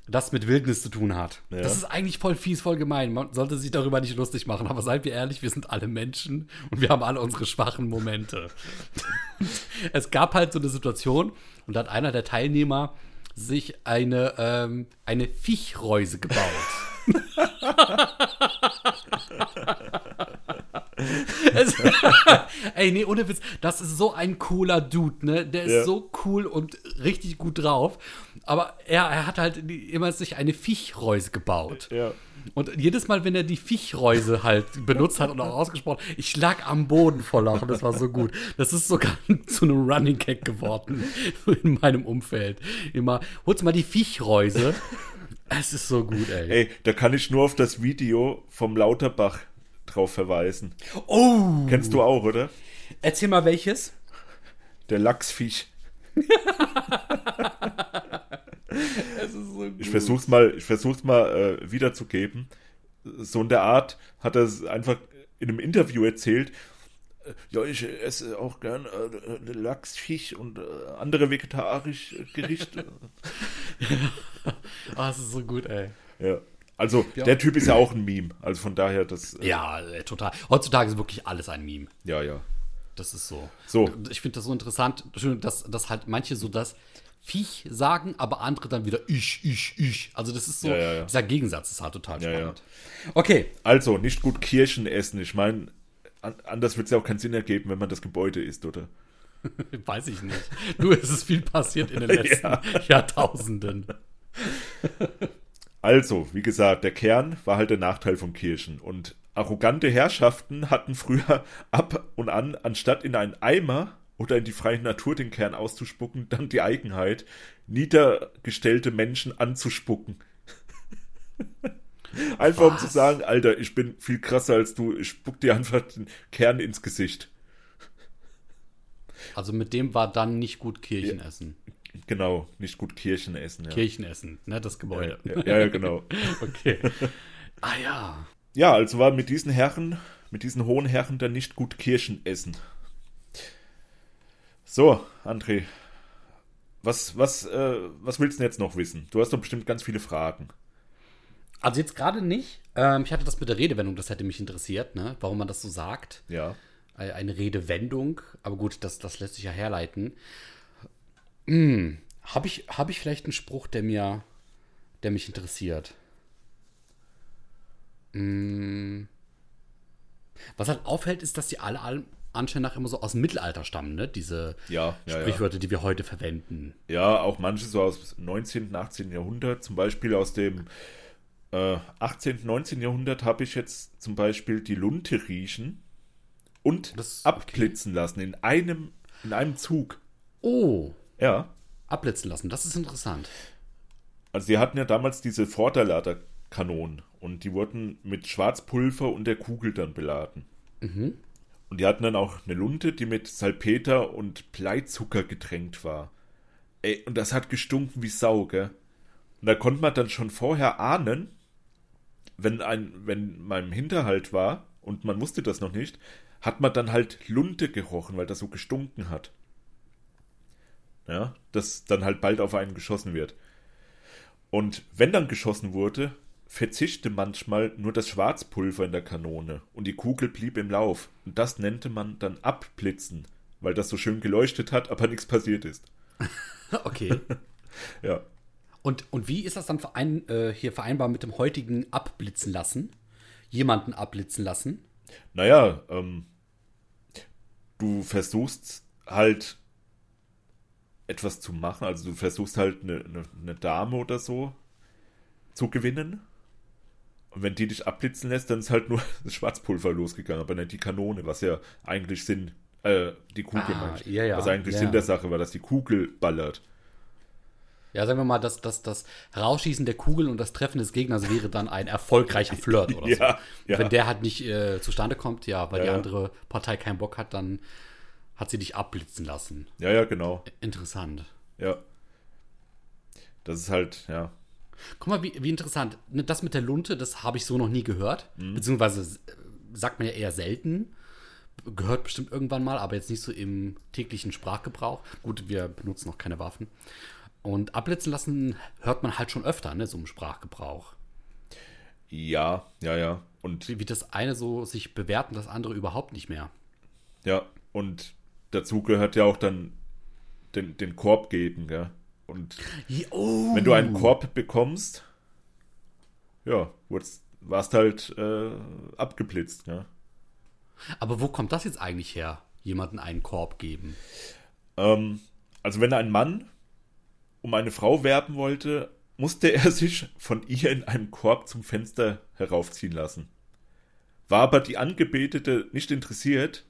das mit Wildnis zu tun hat. Ja. Das ist eigentlich voll fies, voll gemein. Man sollte sich darüber nicht lustig machen, aber seid wir ehrlich, wir sind alle Menschen und wir haben alle unsere schwachen Momente. es gab halt so eine Situation und da hat einer der Teilnehmer sich eine, ähm, eine Viechreuse gebaut. Es, ey, nee, ohne Witz, das ist so ein cooler Dude, ne? Der ist Ja. so cool und richtig gut drauf. Aber er, er hat halt immer sich eine Viechreuse gebaut. Ja. Und jedes Mal, wenn er die Viechreuse halt benutzt hat und auch ausgesprochen, ich lag am Boden vor Lachen, das war so gut. Das ist sogar zu einem Running Gag geworden in meinem Umfeld. Immer, holst mal die Viechreuse. Es ist so gut, ey. Ey, da kann ich nur auf das Video vom Lauterbach drauf verweisen. Oh! Kennst du auch, oder? Erzähl mal welches. Der Lachsviech. Es ist so. Ich versuch's mal, ich versuch's mal äh, wiederzugeben. So in der Art hat er es einfach in einem Interview erzählt. ja, ich esse auch gern äh, Lachs, Fisch und äh, andere vegetarische Gerichte. ja. oh, das ist so gut, ey. Ja. Also, ja. der Typ ist ja auch ein Meme. Also von daher, das. Äh, ja, total. Heutzutage ist wirklich alles ein Meme. Ja, ja. Das ist so. So. Ich finde das so interessant, dass, dass halt manche so das Viech sagen, aber andere dann wieder ich, ich, ich. Also das ist so, ja, ja, ja. dieser Gegensatz ist halt total spannend. Okay. Also, nicht gut Kirschen essen. Ich meine, anders wird es ja auch keinen Sinn ergeben, wenn man das Gebäude isst, oder? Weiß ich nicht. Nur ist es viel passiert in den letzten Jahrtausenden. Also, wie gesagt, der Kern war halt der Nachteil von Kirchen. Und arrogante Herrschaften hatten früher ab und an, anstatt in einen Eimer oder in die freie Natur den Kern auszuspucken, dann die Eigenheit, niedergestellte Menschen anzuspucken. einfach Was? um zu sagen, Alter, ich bin viel krasser als du, ich spuck dir einfach den Kern ins Gesicht. Also mit dem war dann nicht gut Kirchen essen. Genau, nicht gut Kirchen essen. Ja. Kirchen essen, ne, das Gebäude. Ja, ja, ja genau. okay. Ah ja. Ja, also war mit diesen Herren, mit diesen hohen Herren dann nicht gut Kirchen essen. So, André, was, was, äh, was willst du denn jetzt noch wissen? Du hast doch bestimmt ganz viele Fragen. Also jetzt gerade nicht. Ähm, ich hatte das mit der Redewendung, das hätte mich interessiert, ne? warum man das so sagt. Ja. Eine Redewendung, aber gut, das, das lässt sich ja herleiten. Hm. Habe ich, hab ich vielleicht einen Spruch, der mir, der mich interessiert? Hm. Was halt auffällt, ist, dass die alle anscheinend nach immer so aus dem Mittelalter stammen, ne? Diese ja, ja, Sprichwörter, ja. die wir heute verwenden. Ja, auch manche so aus 19., 18. Jahrhundert, zum Beispiel aus dem äh, 18., 19. Jahrhundert habe ich jetzt zum Beispiel die Lunte riechen und das, abblitzen okay. lassen in einem, in einem Zug. Oh. Ja. Abblitzen lassen, das ist interessant. Also sie hatten ja damals diese Vorderladerkanonen und die wurden mit Schwarzpulver und der Kugel dann beladen. Mhm. Und die hatten dann auch eine Lunte, die mit Salpeter und Bleizucker getränkt war. Ey, und das hat gestunken wie Sau, gell? Und da konnte man dann schon vorher ahnen, wenn ein, wenn man im Hinterhalt war und man wusste das noch nicht, hat man dann halt Lunte gerochen, weil das so gestunken hat. Ja, dass dann halt bald auf einen geschossen wird. Und wenn dann geschossen wurde, verzichte manchmal nur das Schwarzpulver in der Kanone und die Kugel blieb im Lauf. Und das nannte man dann Abblitzen, weil das so schön geleuchtet hat, aber nichts passiert ist. okay. ja. Und, und wie ist das dann verein, äh, hier vereinbar mit dem heutigen Abblitzen lassen? Jemanden abblitzen lassen? Naja, ähm, du versuchst halt etwas zu machen, also du versuchst halt eine, eine, eine Dame oder so zu gewinnen und wenn die dich abblitzen lässt, dann ist halt nur das Schwarzpulver losgegangen, aber nicht die Kanone, was ja eigentlich Sinn, äh, die Kugel ah, ja, ja, was eigentlich ja. Sinn der Sache war, dass die Kugel ballert. Ja, sagen wir mal, dass das, das Rausschießen der Kugel und das Treffen des Gegners wäre dann ein erfolgreicher Flirt oder ja, so. Ja. Wenn der halt nicht äh, zustande kommt, ja, weil die andere Partei keinen Bock hat, dann hat sie dich abblitzen lassen. Ja, ja, genau. Interessant. Ja. Das ist halt, ja, Guck mal, wie, wie interessant. Ne, das mit der Lunte, das habe ich so noch nie gehört. Mhm. Beziehungsweise sagt man ja eher selten. Gehört bestimmt irgendwann mal, aber jetzt nicht so im täglichen Sprachgebrauch. Gut, wir benutzen noch keine Waffen. Und abblitzen lassen hört man halt schon öfter, ne, so im Sprachgebrauch. Ja, ja, ja. Und wie, wie das eine so sich bewerten, das andere überhaupt nicht mehr. Ja, und dazu gehört ja auch dann den, den Korb geben, gell? Und oh. wenn du einen Korb bekommst, ja, warst halt äh, abgeblitzt, ja. Aber wo kommt das jetzt eigentlich her? Jemanden einen Korb geben? Ähm, also wenn ein Mann um eine Frau werben wollte, musste er sich von ihr in einem Korb zum Fenster heraufziehen lassen. War aber die Angebetete nicht interessiert,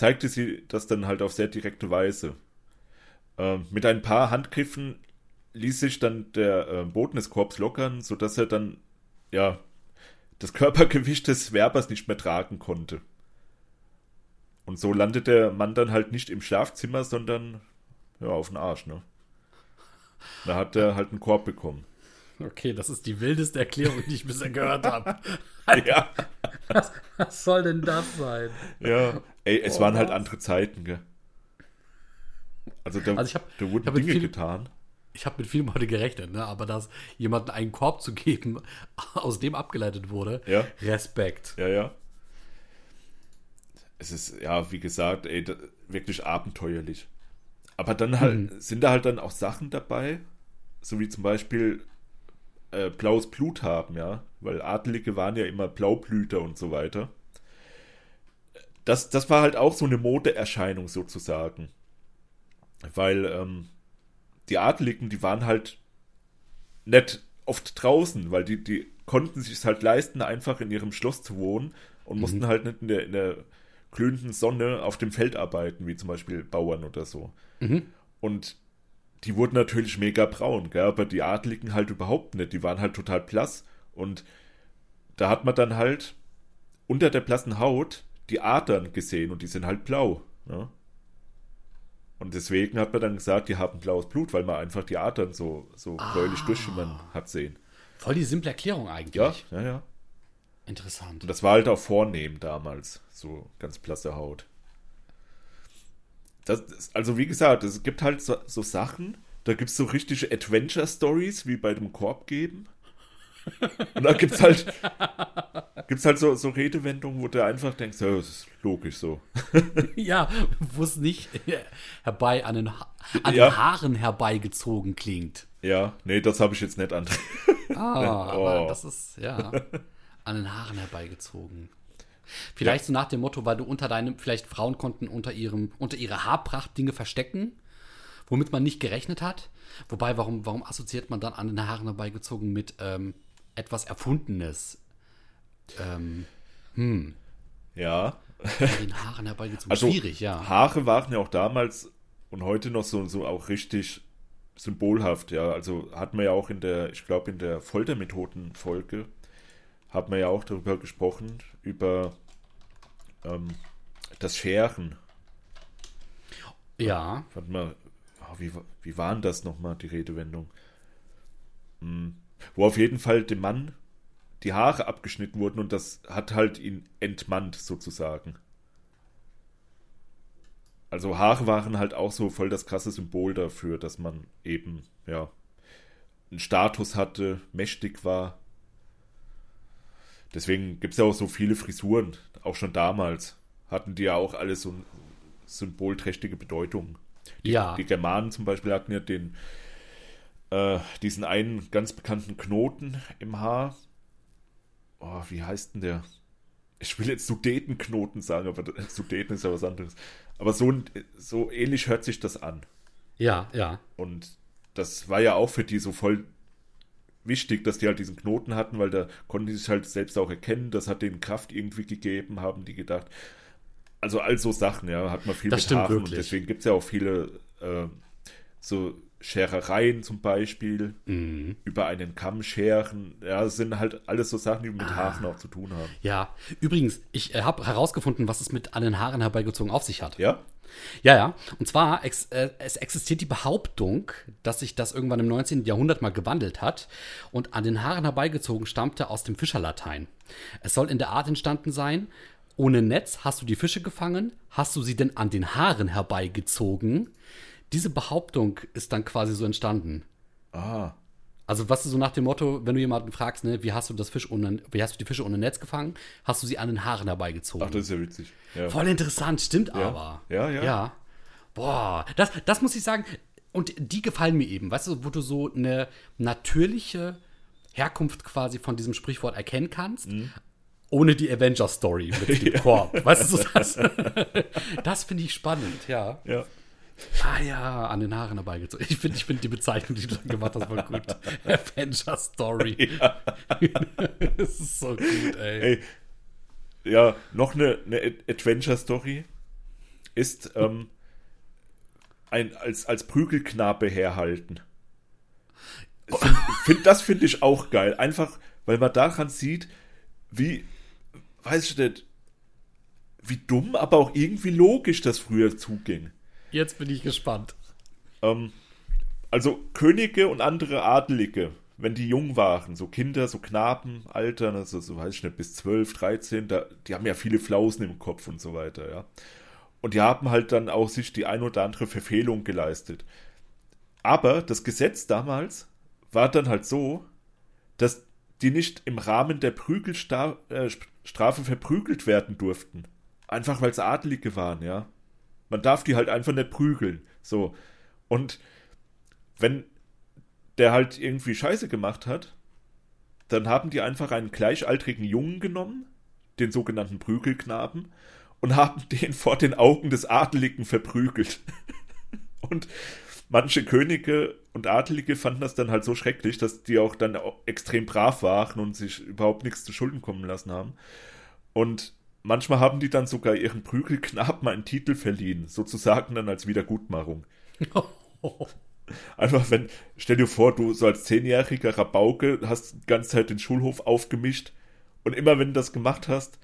zeigte sie das dann halt auf sehr direkte Weise. Äh, mit ein paar Handgriffen ließ sich dann der äh, Boden des Korbs lockern, sodass er dann, ja, das Körpergewicht des Werbers nicht mehr tragen konnte. Und so landet der Mann dann halt nicht im Schlafzimmer, sondern ja, auf den Arsch, ne? Da hat er halt einen Korb bekommen. Okay, das ist die wildeste Erklärung, die ich bisher gehört habe. ja. Was, was soll denn das sein? Ja. Ey, es Oh, waren halt was? andere Zeiten, gell? Also da, Also ich hab- da wurden hab mit Dinge viel- getan. Ich habe mit vielem heute gerechnet, ne? aber dass jemandem einen Korb zu geben, aus dem abgeleitet wurde, Ja. Respekt. Ja, ja. Es ist, ja, wie gesagt, ey, da, wirklich abenteuerlich. Aber dann halt, sind da halt dann auch Sachen dabei, so wie zum Beispiel äh, blaues Blut haben, ja. Weil Adelige waren ja immer Blaublüter und so weiter. Das, das war halt auch so eine Modeerscheinung sozusagen. Weil ähm, die Adeligen, die waren halt nicht oft draußen, weil die, die konnten sich halt leisten, einfach in ihrem Schloss zu wohnen und mussten halt nicht in der, in der glühenden Sonne auf dem Feld arbeiten, wie zum Beispiel Bauern oder so. Und die wurden natürlich mega braun, gell? aber die Adligen halt überhaupt nicht. Die waren halt total blass. Und da hat man dann halt unter der blassen Haut die Adern gesehen und die sind halt blau. Ne? Und deswegen hat man dann gesagt, die haben blaues Blut, weil man einfach die Adern so, so bläulich durchschimmern hat sehen. Voll die simple Erklärung eigentlich. Ja, ja, ja. Interessant. Und das war halt auch vornehm damals, so ganz blasse Haut. Das, das, also wie gesagt, es gibt halt so, so Sachen, da gibt es so richtige Adventure-Stories, wie bei dem Korb geben. Und da gibt es halt, gibt's halt so, so Redewendungen, wo du einfach denkst, ja, das ist logisch so. Ja, wo es nicht herbei an den, an Ja. den Haaren herbeigezogen klingt. Ja, nee, das habe ich jetzt nicht an. Ah, aber Oh. das ist, ja, an den Haaren herbeigezogen. Vielleicht so nach dem Motto, weil du unter deinem, vielleicht Frauen konnten unter ihrem, unter ihrer Haarpracht Dinge verstecken, womit man nicht gerechnet hat. Wobei, warum, warum assoziiert man dann an den Haaren herbeigezogen mit ähm, etwas Erfundenes? Ähm, Ja, an den Haaren herbeigezogen. Also Schwierig, ja. Haare waren ja auch damals und heute noch so, so auch richtig symbolhaft, ja. Also hat man ja auch in der, ich glaube in der Foltermethoden-Folge, hat man ja auch darüber gesprochen, über ähm, das Scheren. Ja, Warte mal, ah, wie, wie war denn das nochmal, die Redewendung? Hm. Wo auf jeden Fall dem Mann die Haare abgeschnitten wurden und das hat halt ihn entmannt, sozusagen. Also Haare waren halt auch so voll das krasse Symbol dafür, dass man eben, ja, einen Status hatte, mächtig war. Deswegen gibt es ja auch so viele Frisuren, auch schon damals hatten die ja auch alle so eine symbolträchtige Bedeutung. ja. Die Germanen zum Beispiel hatten ja den, äh, diesen einen ganz bekannten Knoten im Haar. Oh, wie heißt denn der? Ich will jetzt Sudetenknoten sagen, aber Sudeten ist ja was anderes. Aber so, so ähnlich hört sich das an. Ja, ja. Und das war ja auch für die so voll wichtig, dass die halt diesen Knoten hatten, weil da konnten die sich halt selbst auch erkennen. Das hat denen Kraft irgendwie gegeben, haben die gedacht. Also all so Sachen, ja, hat man viel Das Haaren und deswegen gibt es ja auch viele äh, so Scherereien zum Beispiel, Mhm. über einen Kamm scheren. Ja, das sind halt alles so Sachen, die mit Ah. Haaren auch zu tun haben. Ja, übrigens, ich äh, habe herausgefunden, was es mit an den Haaren herbeigezogen auf sich hat. Ja? Ja, ja. Und zwar, ex äh, es existiert die Behauptung, dass sich das irgendwann im 19. Jahrhundert mal gewandelt hat und an den Haaren herbeigezogen stammte aus dem Fischerlatein. Es soll in der Art entstanden sein, ohne Netz hast du die Fische gefangen, hast du sie denn an den Haaren herbeigezogen? Diese Behauptung ist dann quasi so entstanden. Ah, Also, was ist so nach dem Motto, wenn du jemanden fragst, ne, wie hast du das Fisch ohne, wie hast du die Fische ohne Netz gefangen, hast du sie an den Haaren herbeigezogen. ach, das ist ja witzig. Ja. Voll interessant, stimmt aber. Ja, ja. Ja. Boah, das, das muss ich sagen. Und die gefallen mir eben, weißt du, wo du so eine natürliche Herkunft quasi von diesem Sprichwort erkennen kannst, Mhm. ohne die Avenger-Story mit dem Korb. Weißt du, das, das finde ich spannend, ja. Ja. Ah ja, an den Haaren herbeigezogen. Ich finde ich find die Bezeichnung, die du da gemacht hast, voll gut. Avenger-Story. das ist so gut, ey. Ey, ja, noch eine, eine Ad- Adventure-Story ist ähm, ein, als, als Prügelknabe herhalten. Find, find, das finde ich auch geil. Einfach, weil man daran sieht, wie, weiß ich nicht, wie dumm, aber auch irgendwie logisch das früher zuging. Jetzt bin ich gespannt. Ähm, also Könige und andere Adelige wenn die jung waren, so Kinder, so Knaben, Alter, also so weiß ich nicht, bis 12, 13, da, die haben ja viele Flausen im Kopf und so weiter, ja. Und die haben halt dann auch sich die ein oder andere Verfehlung geleistet. Aber das Gesetz damals war dann halt so, dass die nicht im Rahmen der Prügelstrafe äh, verprügelt werden durften. Einfach weil es Adelige waren, ja. Man darf die halt einfach nicht prügeln. So. Und wenn der halt irgendwie Scheiße gemacht hat, dann haben die einfach einen gleichaltrigen Jungen genommen, den sogenannten Prügelknaben, und haben den vor den Augen des Adeligen verprügelt. und manche Könige und Adelige fanden das dann halt so schrecklich, dass die auch dann extrem brav waren und sich überhaupt nichts zu Schulden kommen lassen haben. Und manchmal haben die dann sogar ihren Prügelknaben einen Titel verliehen, sozusagen dann als Wiedergutmachung. Einfach, wenn, stell dir vor, du so als zehnjähriger Rabauke hast die ganze Zeit den Schulhof aufgemischt und immer wenn du das gemacht hast,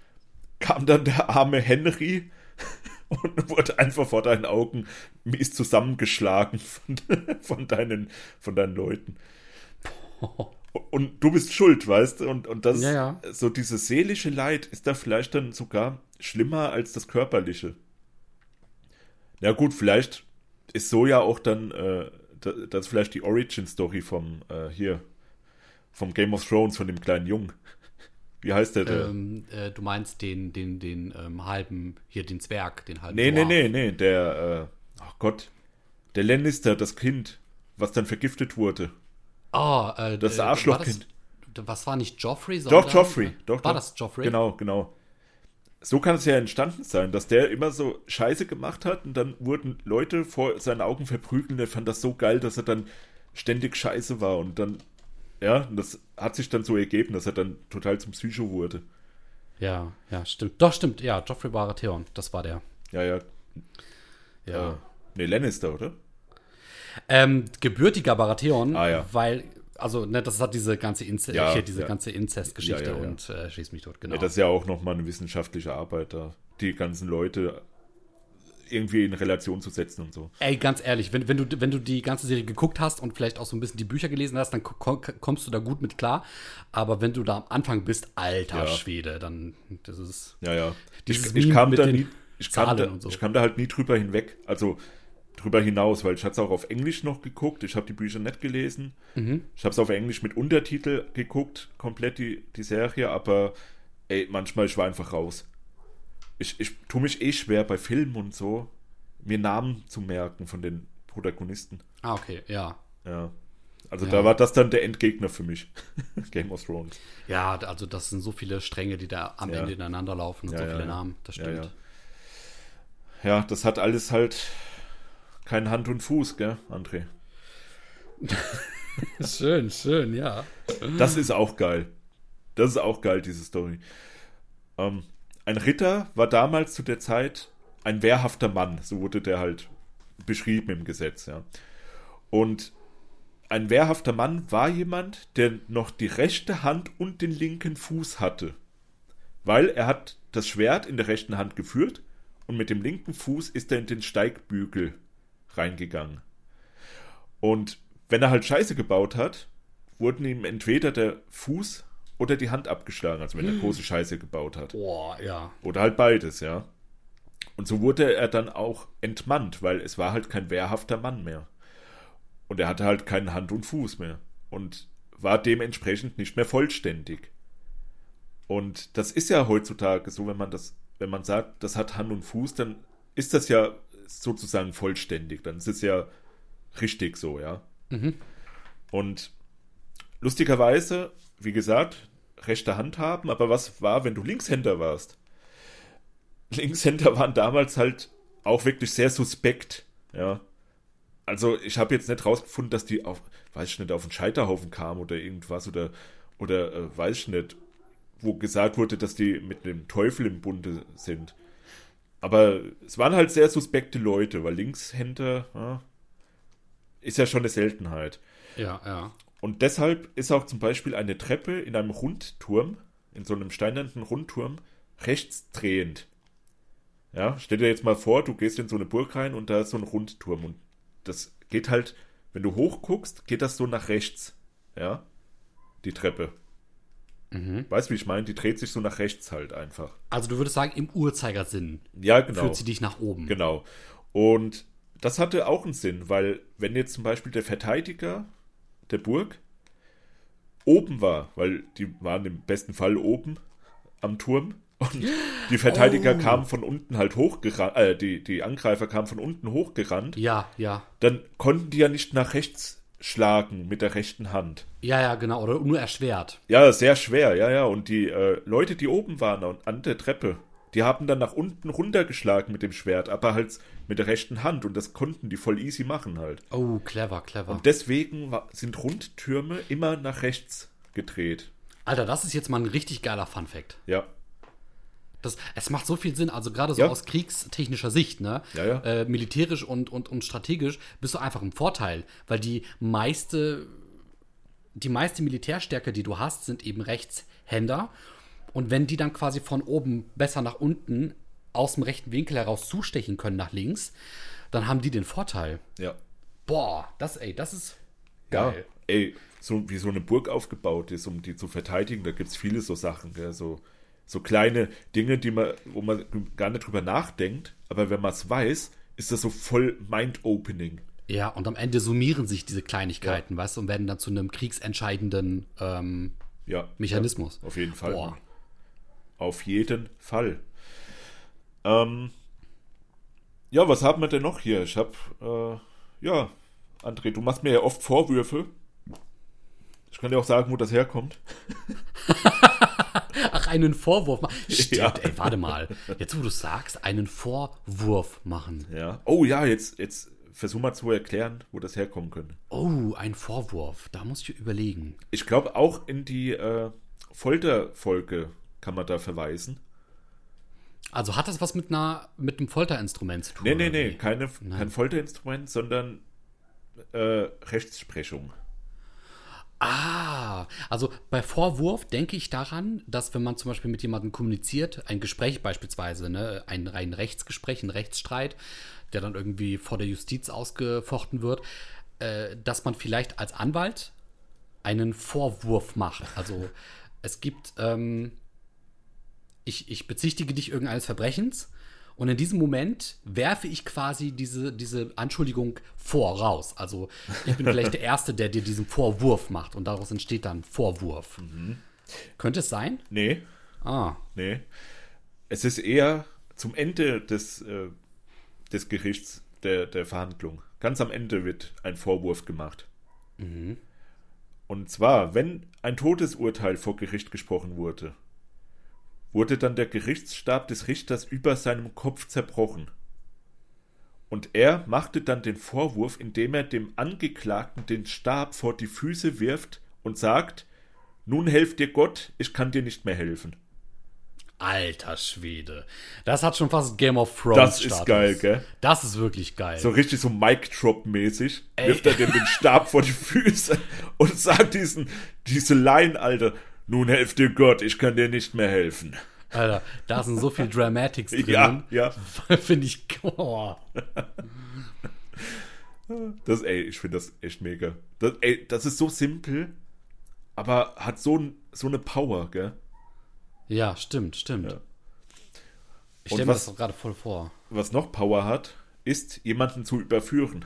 kam dann der arme Henry und wurde einfach vor deinen Augen mies zusammengeschlagen von, von, deinen, von deinen Leuten. Und du bist schuld, weißt du? Und, und das, ja, ja. so dieses seelische Leid ist da vielleicht dann sogar schlimmer als das körperliche. Ja gut, vielleicht ist so ja auch dann, äh, das ist vielleicht die Origin-Story vom, äh, hier, vom Game of Thrones, von dem kleinen Jungen. Wie heißt der denn? Ähm, äh, du meinst den, den, den ähm, halben, hier den Zwerg, den halben. Nee, Dwarf. nee, nee, nee, der, äh, ach Gott, der Lannister, das Kind, was dann vergiftet wurde. Oh, äh, das Arschlochkind. Was war nicht Joffrey? Sondern, doch, Joffrey. Doch, war doch. das Joffrey? Genau, genau. So kann es ja entstanden sein, dass der immer so Scheiße gemacht hat und dann wurden Leute vor seinen Augen verprügelt und er fand das so geil, dass er dann ständig Scheiße war und dann ja, das hat sich dann so ergeben, dass er dann total zum Psycho wurde. Ja, ja, stimmt. Doch, stimmt. Ja, Joffrey Baratheon, das war der. Ja, ja. Ja. Äh, nee, Lannister, oder? Ähm, gebürtiger Baratheon, ah, ja. weil, also, ne, das hat diese ganze, Inze ja, hier, diese ja. ganze Inzestgeschichte ja, und äh, schießt mich tot, genau. Ja, das ist ja auch nochmal eine wissenschaftliche Arbeit da. Die ganzen Leute irgendwie in Relation zu setzen und so. Ey, ganz ehrlich, wenn, wenn, du, wenn du die ganze Serie geguckt hast und vielleicht auch so ein bisschen die Bücher gelesen hast, dann kommst du da gut mit klar. Aber wenn du da am Anfang bist, alter. Schwede, dann das ist. Ja, ja. Ich, ich, kam da nie, ich, kam da, so. ich kam da halt nie drüber hinweg. Also drüber hinaus, weil ich hatte es auch auf Englisch noch geguckt. Ich habe die Bücher nicht gelesen. Mhm. Ich habe es auf Englisch mit Untertitel geguckt, komplett die, die Serie, aber ey, manchmal ich war einfach raus ich, ich tue mich eh schwer bei Filmen und so, mir Namen zu merken von den Protagonisten. Ah, okay, ja. Ja. Also ja. da war das dann der Endgegner für mich. Game of Thrones. Ja, also das sind so viele Stränge, die da am ja. Ende ineinander laufen und ja, so viele Namen. Das stimmt. Ja, das hat alles halt kein Hand und Fuß, gell, André? schön, schön, ja. Das ist auch geil. Das ist auch geil, diese Story. Ähm, ein Ritter war damals zu der Zeit ein wehrhafter Mann, so wurde der halt beschrieben im Gesetz, ja. Und ein wehrhafter Mann war jemand, der noch die rechte Hand und den linken Fuß hatte. Weil er hat das Schwert in der rechten Hand geführt und mit dem linken Fuß ist er in den Steigbügel reingegangen. Und wenn er halt Scheiße gebaut hat, wurden ihm entweder der Fuß oder die Hand abgeschlagen, also wenn er große Scheiße gebaut hat. Boah, ja. Oder halt beides, ja. Und so wurde er dann auch entmannt, weil es war halt kein wehrhafter Mann mehr. Und er hatte halt keinen Hand und Fuß mehr. Und war dementsprechend nicht mehr vollständig. Und das ist ja heutzutage so, wenn man das, wenn man sagt, das hat Hand und Fuß, dann ist das ja sozusagen vollständig. Dann ist es ja richtig so, ja. Mhm. Und lustigerweise wie gesagt, rechte Hand haben, aber was war, wenn du Linkshänder warst? Linkshänder waren damals halt auch wirklich sehr suspekt, ja. Also ich habe jetzt nicht rausgefunden, dass die auf, weiß ich nicht, auf einen Scheiterhaufen kamen oder irgendwas oder, oder äh, weiß ich nicht, wo gesagt wurde, dass die mit dem Teufel im Bunde sind. Aber es waren halt sehr suspekte Leute, weil Linkshänder ja, ist ja schon eine Seltenheit. Ja, ja. Und deshalb ist auch zum Beispiel eine Treppe in einem Rundturm, in so einem steinernen Rundturm, rechtsdrehend. Ja, stell dir jetzt mal vor, du gehst in so eine Burg rein und da ist so ein Rundturm und das geht halt, wenn du hochguckst, geht das so nach rechts. Ja. die Treppe. Weißt du, wie ich meine? Die dreht sich so nach rechts halt einfach. Also du würdest sagen, im Uhrzeigersinn Ja, genau. führt sie dich nach oben. Genau. Und das hatte auch einen Sinn, weil wenn jetzt zum Beispiel der Verteidiger der Burg oben war, weil die waren im besten Fall oben am Turm und die Verteidiger Oh. kamen von unten halt hochgerannt, äh, die, die Angreifer kamen von unten hochgerannt, Ja, ja. dann konnten die ja nicht nach rechts schlagen mit der rechten Hand. Ja, ja, genau. Oder nur erschwert. Ja, sehr schwer, ja, ja. Und die äh, Leute, die oben waren an- an der Treppe, die haben dann nach unten runtergeschlagen mit dem Schwert, aber halt mit der rechten Hand. Und das konnten die voll easy machen halt. Oh, clever, clever. Und deswegen sind Rundtürme immer nach rechts gedreht. Alter, das ist jetzt mal ein richtig geiler Fun-Fact. Ja, Das, es macht so viel Sinn, also gerade so Ja. aus kriegstechnischer Sicht, ne? Ja, ja. Äh, militärisch und, und, und strategisch bist du einfach im Vorteil, weil die meiste, die meiste Militärstärke, die du hast, sind eben Rechtshänder. Und wenn die dann quasi von oben besser nach unten aus dem rechten Winkel heraus zustechen können nach links, dann haben die den Vorteil. ja. Boah, das, ey, das ist Ja, geil. ey, so wie so eine Burg aufgebaut ist, um die zu verteidigen, da gibt es viele so Sachen, gell? So, so kleine Dinge, die man, wo man gar nicht drüber nachdenkt, aber wenn man es weiß, ist das so voll mind-opening. Ja, und am Ende summieren sich diese Kleinigkeiten, weißt du, und werden dann zu einem kriegsentscheidenden ähm, Ja. Mechanismus. Ja, auf jeden Fall. Boah. Auf jeden Fall. Ähm, ja, was haben wir denn noch hier? Ich hab, äh, ja, André, du machst mir ja oft Vorwürfe. Ich kann dir auch sagen, wo das herkommt. Ach, einen Vorwurf machen. Stimmt, Ja. ey, warte mal. Jetzt, wo du sagst, einen Vorwurf machen. Ja. Oh ja, jetzt, jetzt versuch mal zu erklären, wo das herkommen könnte. Oh, ein Vorwurf. Da muss ich überlegen. Ich glaube, auch in die äh, Folterfolge kann man da verweisen. Also hat das was mit einer mit einem Folterinstrument zu tun? Nee, nee, nee, keine, kein Folterinstrument, sondern äh, Rechtsprechung. Ah, also bei Vorwurf denke ich daran, dass wenn man zum Beispiel mit jemandem kommuniziert, ein Gespräch beispielsweise, ne, ein rein Rechtsgespräch, ein Rechtsstreit, der dann irgendwie vor der Justiz ausgefochten wird, äh, dass man vielleicht als Anwalt einen Vorwurf macht. Also es gibt, ähm, ich, ich bezichtige dich irgendeines Verbrechens und in diesem Moment werfe ich quasi diese, diese Anschuldigung vor raus. Also ich bin vielleicht der Erste, der dir diesen Vorwurf macht und daraus entsteht dann Vorwurf. Könnte es sein? Nee, Ah, nee. Es ist eher zum Ende des, äh, des Gerichts, der, der Verhandlung. Ganz am Ende wird ein Vorwurf gemacht. Und zwar, wenn ein Todesurteil vor Gericht gesprochen wurde, wurde dann der Gerichtsstab des Richters über seinem Kopf zerbrochen. Und er machte dann den Vorwurf, indem er dem Angeklagten den Stab vor die Füße wirft und sagt, nun helft dir Gott, ich kann dir nicht mehr helfen. alter Schwede. Das hat schon fast Game of Thrones. Das ist Status. geil, gell? Das ist wirklich geil. So richtig so Mic-Drop-mäßig. Ey. Wirft er dem den Stab vor die Füße und sagt diesen, diese Line, Alter, nun helft dir Gott, ich kann dir nicht mehr helfen. Alter, da sind so viel Dramatics drin. Ja, ja. Finde ich. Oh. Das, ey, ich finde das echt mega. Das, ey, das ist so simpel, aber hat so, ein- so eine Power, gell? Ja, stimmt, stimmt. Ja. Ich stelle mir das doch gerade voll vor. Was noch Power hat, ist, jemanden zu überführen.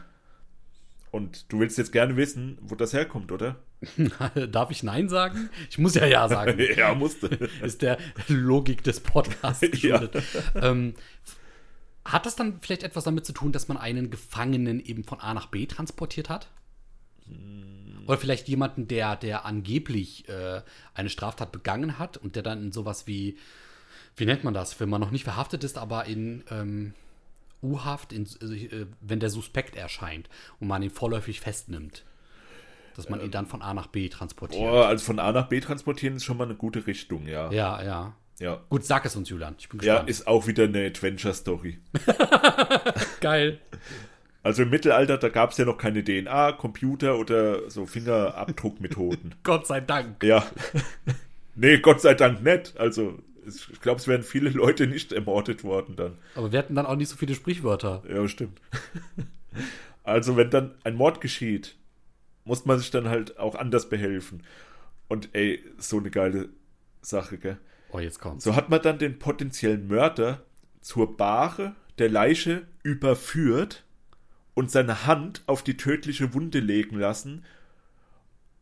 Und du willst jetzt gerne wissen, wo das herkommt, oder? Darf ich Nein sagen? Ich muss ja Ja sagen. ja, musste. ist der Logik des Podcasts Ja. geschuldet. ähm, hat das dann vielleicht etwas damit zu tun, dass man einen Gefangenen eben von A nach B transportiert hat? Oder vielleicht jemanden, der, der angeblich äh, eine Straftat begangen hat und der dann in sowas wie, wie nennt man das, wenn man noch nicht verhaftet ist, aber in ähm, U-Haft, in, äh, wenn der Suspekt erscheint und man ihn vorläufig festnimmt. Dass man ihn dann von A nach B transportiert. Boah, also von A nach B transportieren ist schon mal eine gute Richtung, ja. Ja, ja. Ja, Gut, sag es uns, Julian. Ich bin ja gespannt. ist auch wieder eine Adventure-Story. geil. Also im Mittelalter, da gab es ja noch keine DNA, Computer oder so Fingerabdruckmethoden. Gott sei Dank. ja. nee, Gott sei Dank nicht. Also ich glaube, es wären viele Leute nicht ermordet worden dann. Aber wir hatten dann auch nicht so viele Sprichwörter. Ja, stimmt. also wenn dann ein Mord geschieht, muss man sich dann halt auch anders behelfen. Und ey, so eine geile Sache, gell? Oh, jetzt kommt's. So hat man dann den potenziellen Mörder zur Bahre der Leiche überführt und seine Hand auf die tödliche Wunde legen lassen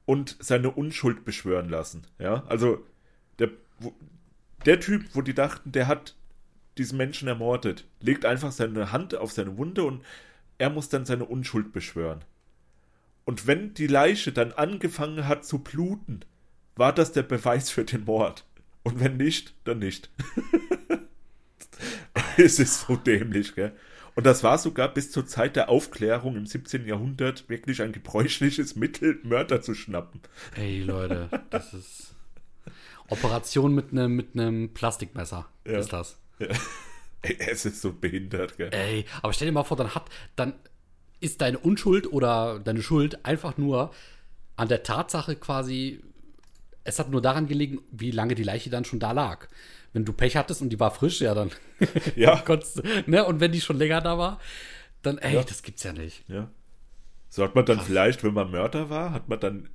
und seine Unschuld beschwören lassen. Ja, also der, der Typ, wo die dachten, der hat diesen Menschen ermordet, legt einfach seine Hand auf seine Wunde und er muss dann seine Unschuld beschwören. Und wenn die Leiche dann angefangen hat zu bluten, war das der Beweis für den Mord. Und wenn nicht, dann nicht. es ist so dämlich, gell? Und das war sogar bis zur Zeit der Aufklärung im 17. Jahrhundert wirklich ein gebräuchliches Mittel, Mörder zu schnappen. Ey, Leute, das ist. Operation mit einem mit Plastikmesser Ja. ist das. Ey, es ist so behindert, gell? Ey, aber stell dir mal vor, dann hat, dann ist deine Unschuld oder deine Schuld einfach nur an der Tatsache quasi, es hat nur daran gelegen, wie lange die Leiche dann schon da lag. Wenn du Pech hattest und die war frisch, ja, dann Ja. konntest ne? Und wenn die schon länger da war, dann, ey, Ja. das gibt's ja nicht. Ja. So hat man dann vielleicht, wenn man Mörder war, hat man dann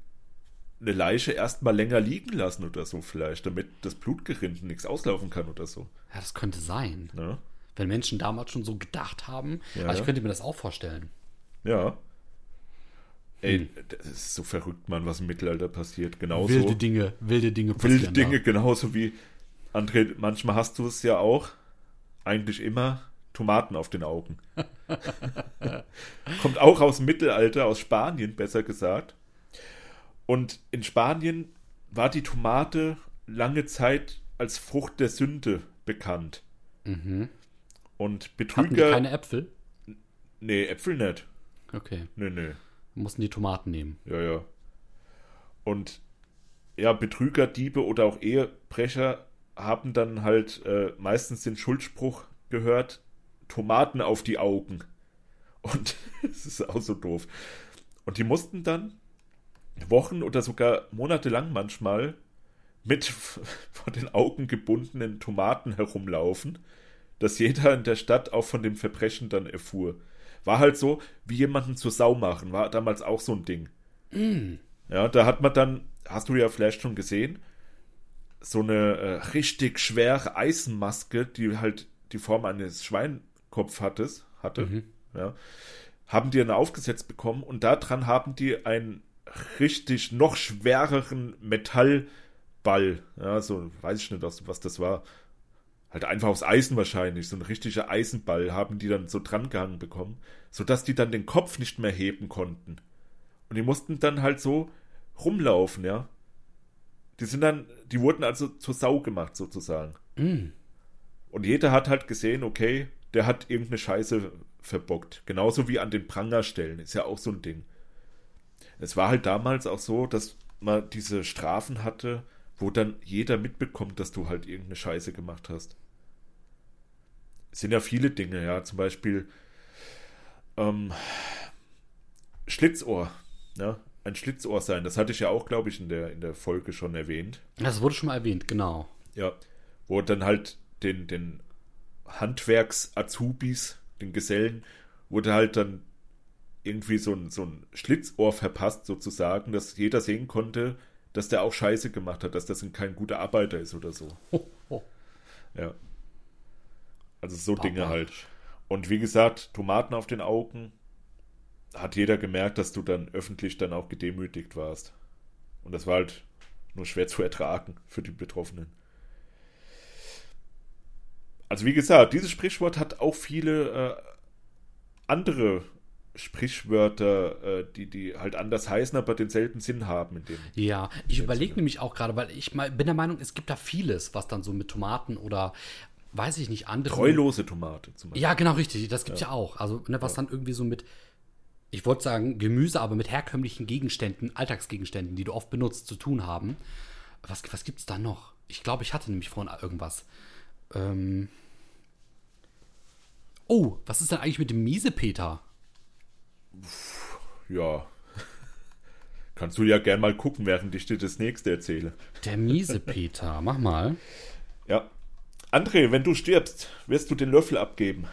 eine Leiche erstmal länger liegen lassen oder so vielleicht, damit das Blutgerinnten nichts auslaufen kann oder so. Ja, das könnte sein. Ne? Wenn Menschen damals schon so gedacht haben. Ja, aber ich ja. könnte mir das auch vorstellen. Ja. Ey, Hm. das ist so verrückt, Mann, was im Mittelalter passiert. Genauso. Wilde Dinge, wilde Dinge passieren. Wilde Dinge, genauso wie, André, manchmal hast du es ja auch, eigentlich immer, Tomaten auf den Augen. Kommt auch aus dem Mittelalter, aus Spanien, besser gesagt. Und in Spanien war die Tomate lange Zeit als Frucht der Sünde bekannt. Mhm. Und Hatten die Betrüger. keine Äpfel? nee, Äpfel nicht. Okay. Nee, nee. Mussten die Tomaten nehmen. Ja, ja. Und ja, Betrüger, Diebe oder auch Ehebrecher haben dann halt äh, meistens den Schuldspruch gehört, Tomaten auf die Augen. Und das ist auch so doof. Und die mussten dann Wochen oder sogar monatelang manchmal mit vor den Augen gebundenen Tomaten herumlaufen, dass jeder in der Stadt auch von dem Verbrechen dann erfuhr. War halt so, wie jemanden zur Sau machen, war damals auch so ein Ding. Ja, da hat man dann, hast du ja vielleicht schon gesehen, so eine äh, richtig schwere Eisenmaske, die halt die Form eines Schweinkopf hattest, hatte, ja, haben die dann aufgesetzt bekommen und daran haben die einen richtig noch schwereren Metallball, ja, so weiß ich nicht, was, das war. Halt einfach aus Eisen wahrscheinlich, so ein richtiger Eisenball haben die dann so drangehangen bekommen, sodass die dann den Kopf nicht mehr heben konnten. Und die mussten dann halt so rumlaufen, ja. Die sind dann, die wurden also zur Sau gemacht sozusagen. Mm. Und jeder hat halt gesehen, okay, der hat irgendeine Scheiße verbockt. Genauso wie an den Prangerstellen, ist ja auch so ein Ding. Es war halt damals auch so, dass man diese Strafen hatte, wo dann jeder mitbekommt, dass du halt irgendeine Scheiße gemacht hast. Es sind ja viele Dinge, ja, zum Beispiel ähm, Schlitzohr, ja, ein Schlitzohr sein. Das hatte ich ja auch, glaube ich, in der, in der Folge schon erwähnt. Das wurde schon mal erwähnt, genau. Ja, wo dann halt den, den Handwerks-Azubis, den Gesellen, wurde halt dann irgendwie so ein, so ein Schlitzohr verpasst, sozusagen, dass jeder sehen konnte, dass der auch Scheiße gemacht hat, dass das kein guter Arbeiter ist oder so. Ho, ho. Ja. Also so Dinge halt. Und wie gesagt, Tomaten auf den Augen, hat jeder gemerkt, dass du dann öffentlich dann auch gedemütigt warst. Und das war halt nur schwer zu ertragen für die Betroffenen. Also wie gesagt, dieses Sprichwort hat auch viele äh, andere Sprichwörter, äh, die, die halt anders heißen, aber denselben Sinn haben. In dem. Ja, ich überlege nämlich auch gerade, weil ich mal, bin der Meinung, es gibt da vieles, was dann so mit Tomaten oder weiß ich nicht, andere. Treulose Tomate zum Beispiel. Ja, genau, richtig. Das gibt's ja, auch. Also, ne, was dann irgendwie so mit, ich wollte sagen, Gemüse, aber mit herkömmlichen Gegenständen, Alltagsgegenständen, die du oft benutzt, zu tun haben. Was, was gibt's da noch? Ich glaube, ich hatte nämlich vorhin irgendwas. Ähm. Oh, was ist denn eigentlich mit dem Miesepeter? Ja. Kannst du ja gern mal gucken, während ich dir das nächste erzähle. Der Miesepeter, mach mal. Ja. André, wenn du stirbst, wirst du den Löffel abgeben.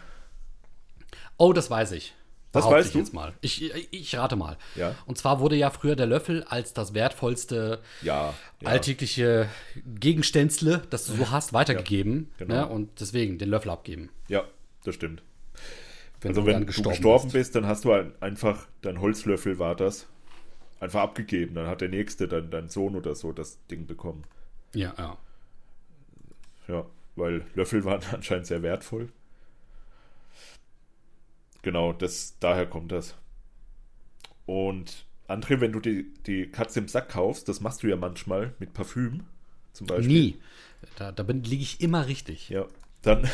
Oh, das weiß ich. Das Behaupte weißt ich du? jetzt mal. Ich, ich rate mal. Ja. Und zwar wurde ja früher der Löffel als das wertvollste Ja. ja. alltägliche Gegenstänzle, das du so hast, weitergegeben. genau. ne? Und deswegen den Löffel abgeben. Ja, das stimmt. Wenn Also du wenn dann du gestorben, gestorben bist. bist, dann hast du ein- einfach, dein Holzlöffel war das, einfach abgegeben. Dann hat der Nächste, dann dein Sohn oder so, das Ding bekommen. Ja, ja. Ja, weil Löffel waren anscheinend sehr wertvoll. Genau, das, daher kommt das. Und André, wenn du die, die Katze im Sack kaufst, das machst du ja manchmal mit Parfüm zum Beispiel. Nie. Da, da bin- liege ich immer richtig. Ja, dann,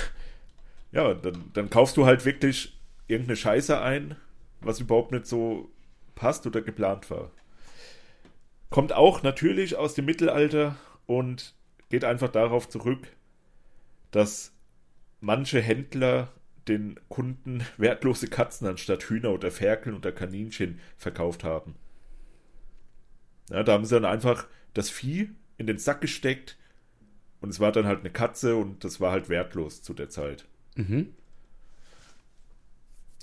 ja, dann, dann kaufst du halt wirklich irgendeine Scheiße ein, was überhaupt nicht so passt oder geplant war. Kommt auch natürlich aus dem Mittelalter und geht einfach darauf zurück, dass manche Händler den Kunden wertlose Katzen anstatt Hühner oder Ferkel oder Kaninchen verkauft haben. Ja, da haben sie dann einfach das Vieh in den Sack gesteckt und es war dann halt eine Katze und das war halt wertlos zu der Zeit. Mhm.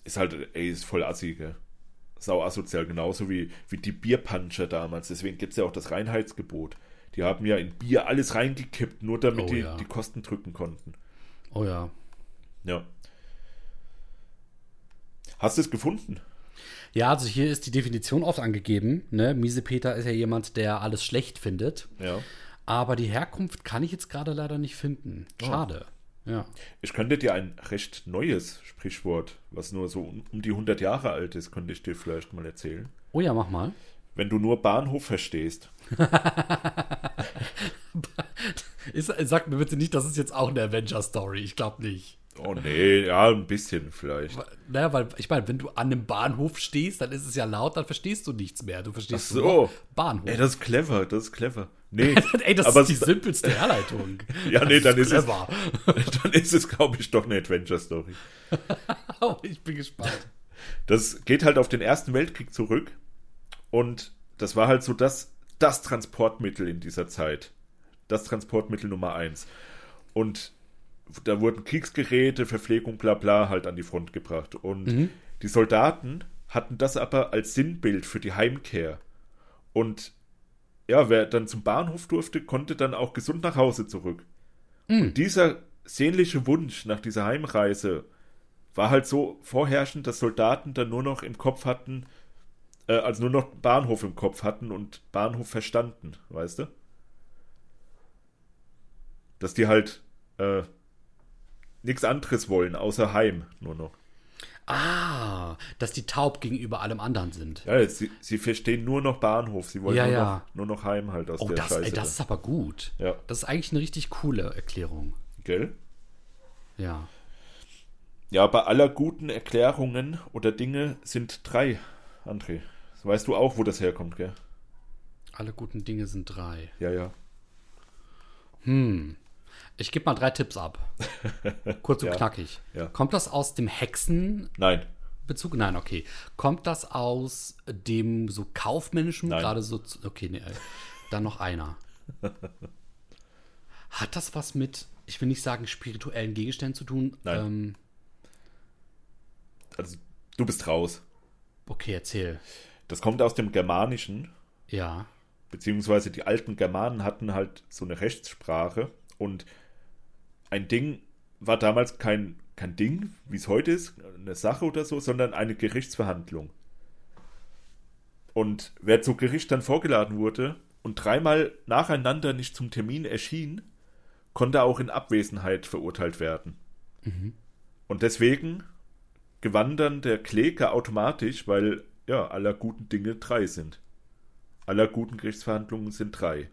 Ist halt, ey, ist voll assi, gell? Sau asozial, genauso wie, wie die Bierpuncher damals. Deswegen gibt es ja auch das Reinheitsgebot. Die haben ja in Bier alles reingekippt, nur damit Oh die ja. die Kosten drücken konnten. Oh ja. Ja. Hast du es gefunden? Ja, also hier ist die Definition oft angegeben. Ne? Miesepeter ist ja jemand, der alles schlecht findet. Ja. Aber die Herkunft kann ich jetzt gerade leider nicht finden. Schade. Ja. Ich könnte dir ein recht neues Sprichwort, was nur so um die 100 Jahre alt ist, könnte ich dir vielleicht mal erzählen. Oh ja, mach mal. Wenn du nur Bahnhof verstehst. Ist, sag mir bitte nicht, das ist jetzt auch eine Avenger-Story. Ich glaube nicht. Oh nee, ja, ein bisschen vielleicht. Naja, weil ich meine, wenn du an einem Bahnhof stehst, dann ist es ja laut, dann verstehst du nichts mehr. Du verstehst Ach so. Bahnhof. Ey, das ist clever, das ist clever. Nee, Ey, das aber ist die es- simpelste Herleitung. Ja, nee, dann ist es- clever. dann ist es, glaube ich, doch eine Adventure-Story. Oh, ich bin gespannt. Das geht halt auf den Ersten Weltkrieg zurück und das war halt so das, das Transportmittel in dieser Zeit. Das Transportmittel Nummer eins. Und da wurden Kriegsgeräte, Verpflegung, bla bla halt an die Front gebracht. Und die Soldaten hatten das aber als Sinnbild für die Heimkehr. Und ja, wer dann zum Bahnhof durfte, konnte dann auch gesund nach Hause zurück. Und dieser sehnliche Wunsch nach dieser Heimreise war halt so vorherrschend, dass Soldaten dann nur noch im Kopf hatten, äh, also nur noch Bahnhof im Kopf hatten und Bahnhof verstanden, weißt du? Dass die halt äh, nichts anderes wollen, außer Heim nur noch. Ah, dass die taub gegenüber allem anderen sind. Ja, sie, sie verstehen nur noch Bahnhof, sie wollen Ja, nur, ja. Noch, nur noch Heim halt aus Oh, der das, Scheiße. ey, das ist aber gut. Ja. Das ist eigentlich eine richtig coole Erklärung. Gell? Ja. Ja, bei aller guten Erklärungen oder Dinge sind drei, André. Das weißt du auch, wo das herkommt, gell? Alle guten Dinge sind drei. Ja, ja. Ich gebe mal drei Tipps ab. Kurz und Ja. knackig. Ja. Kommt das aus dem Hexenbezug? Nein. Nein, okay. Kommt das aus dem so kaufmännischen, Nein. gerade so, okay, nee, äh, dann noch einer. Hat das was mit, ich will nicht sagen spirituellen Gegenständen zu tun? Nein. Ähm, Also, du bist raus. okay, erzähl. Das kommt aus dem Germanischen, Ja. beziehungsweise die alten Germanen hatten halt so eine Rechtssprache und ein Ding war damals kein, kein Ding, wie es heute ist, eine Sache oder so, sondern eine Gerichtsverhandlung. Und wer zu Gericht dann vorgeladen wurde und dreimal nacheinander nicht zum Termin erschien, konnte auch in Abwesenheit verurteilt werden. Und deswegen gewann dann der Kläger automatisch, weil ja aller guten Dinge drei sind. Aller guten Gerichtsverhandlungen sind drei.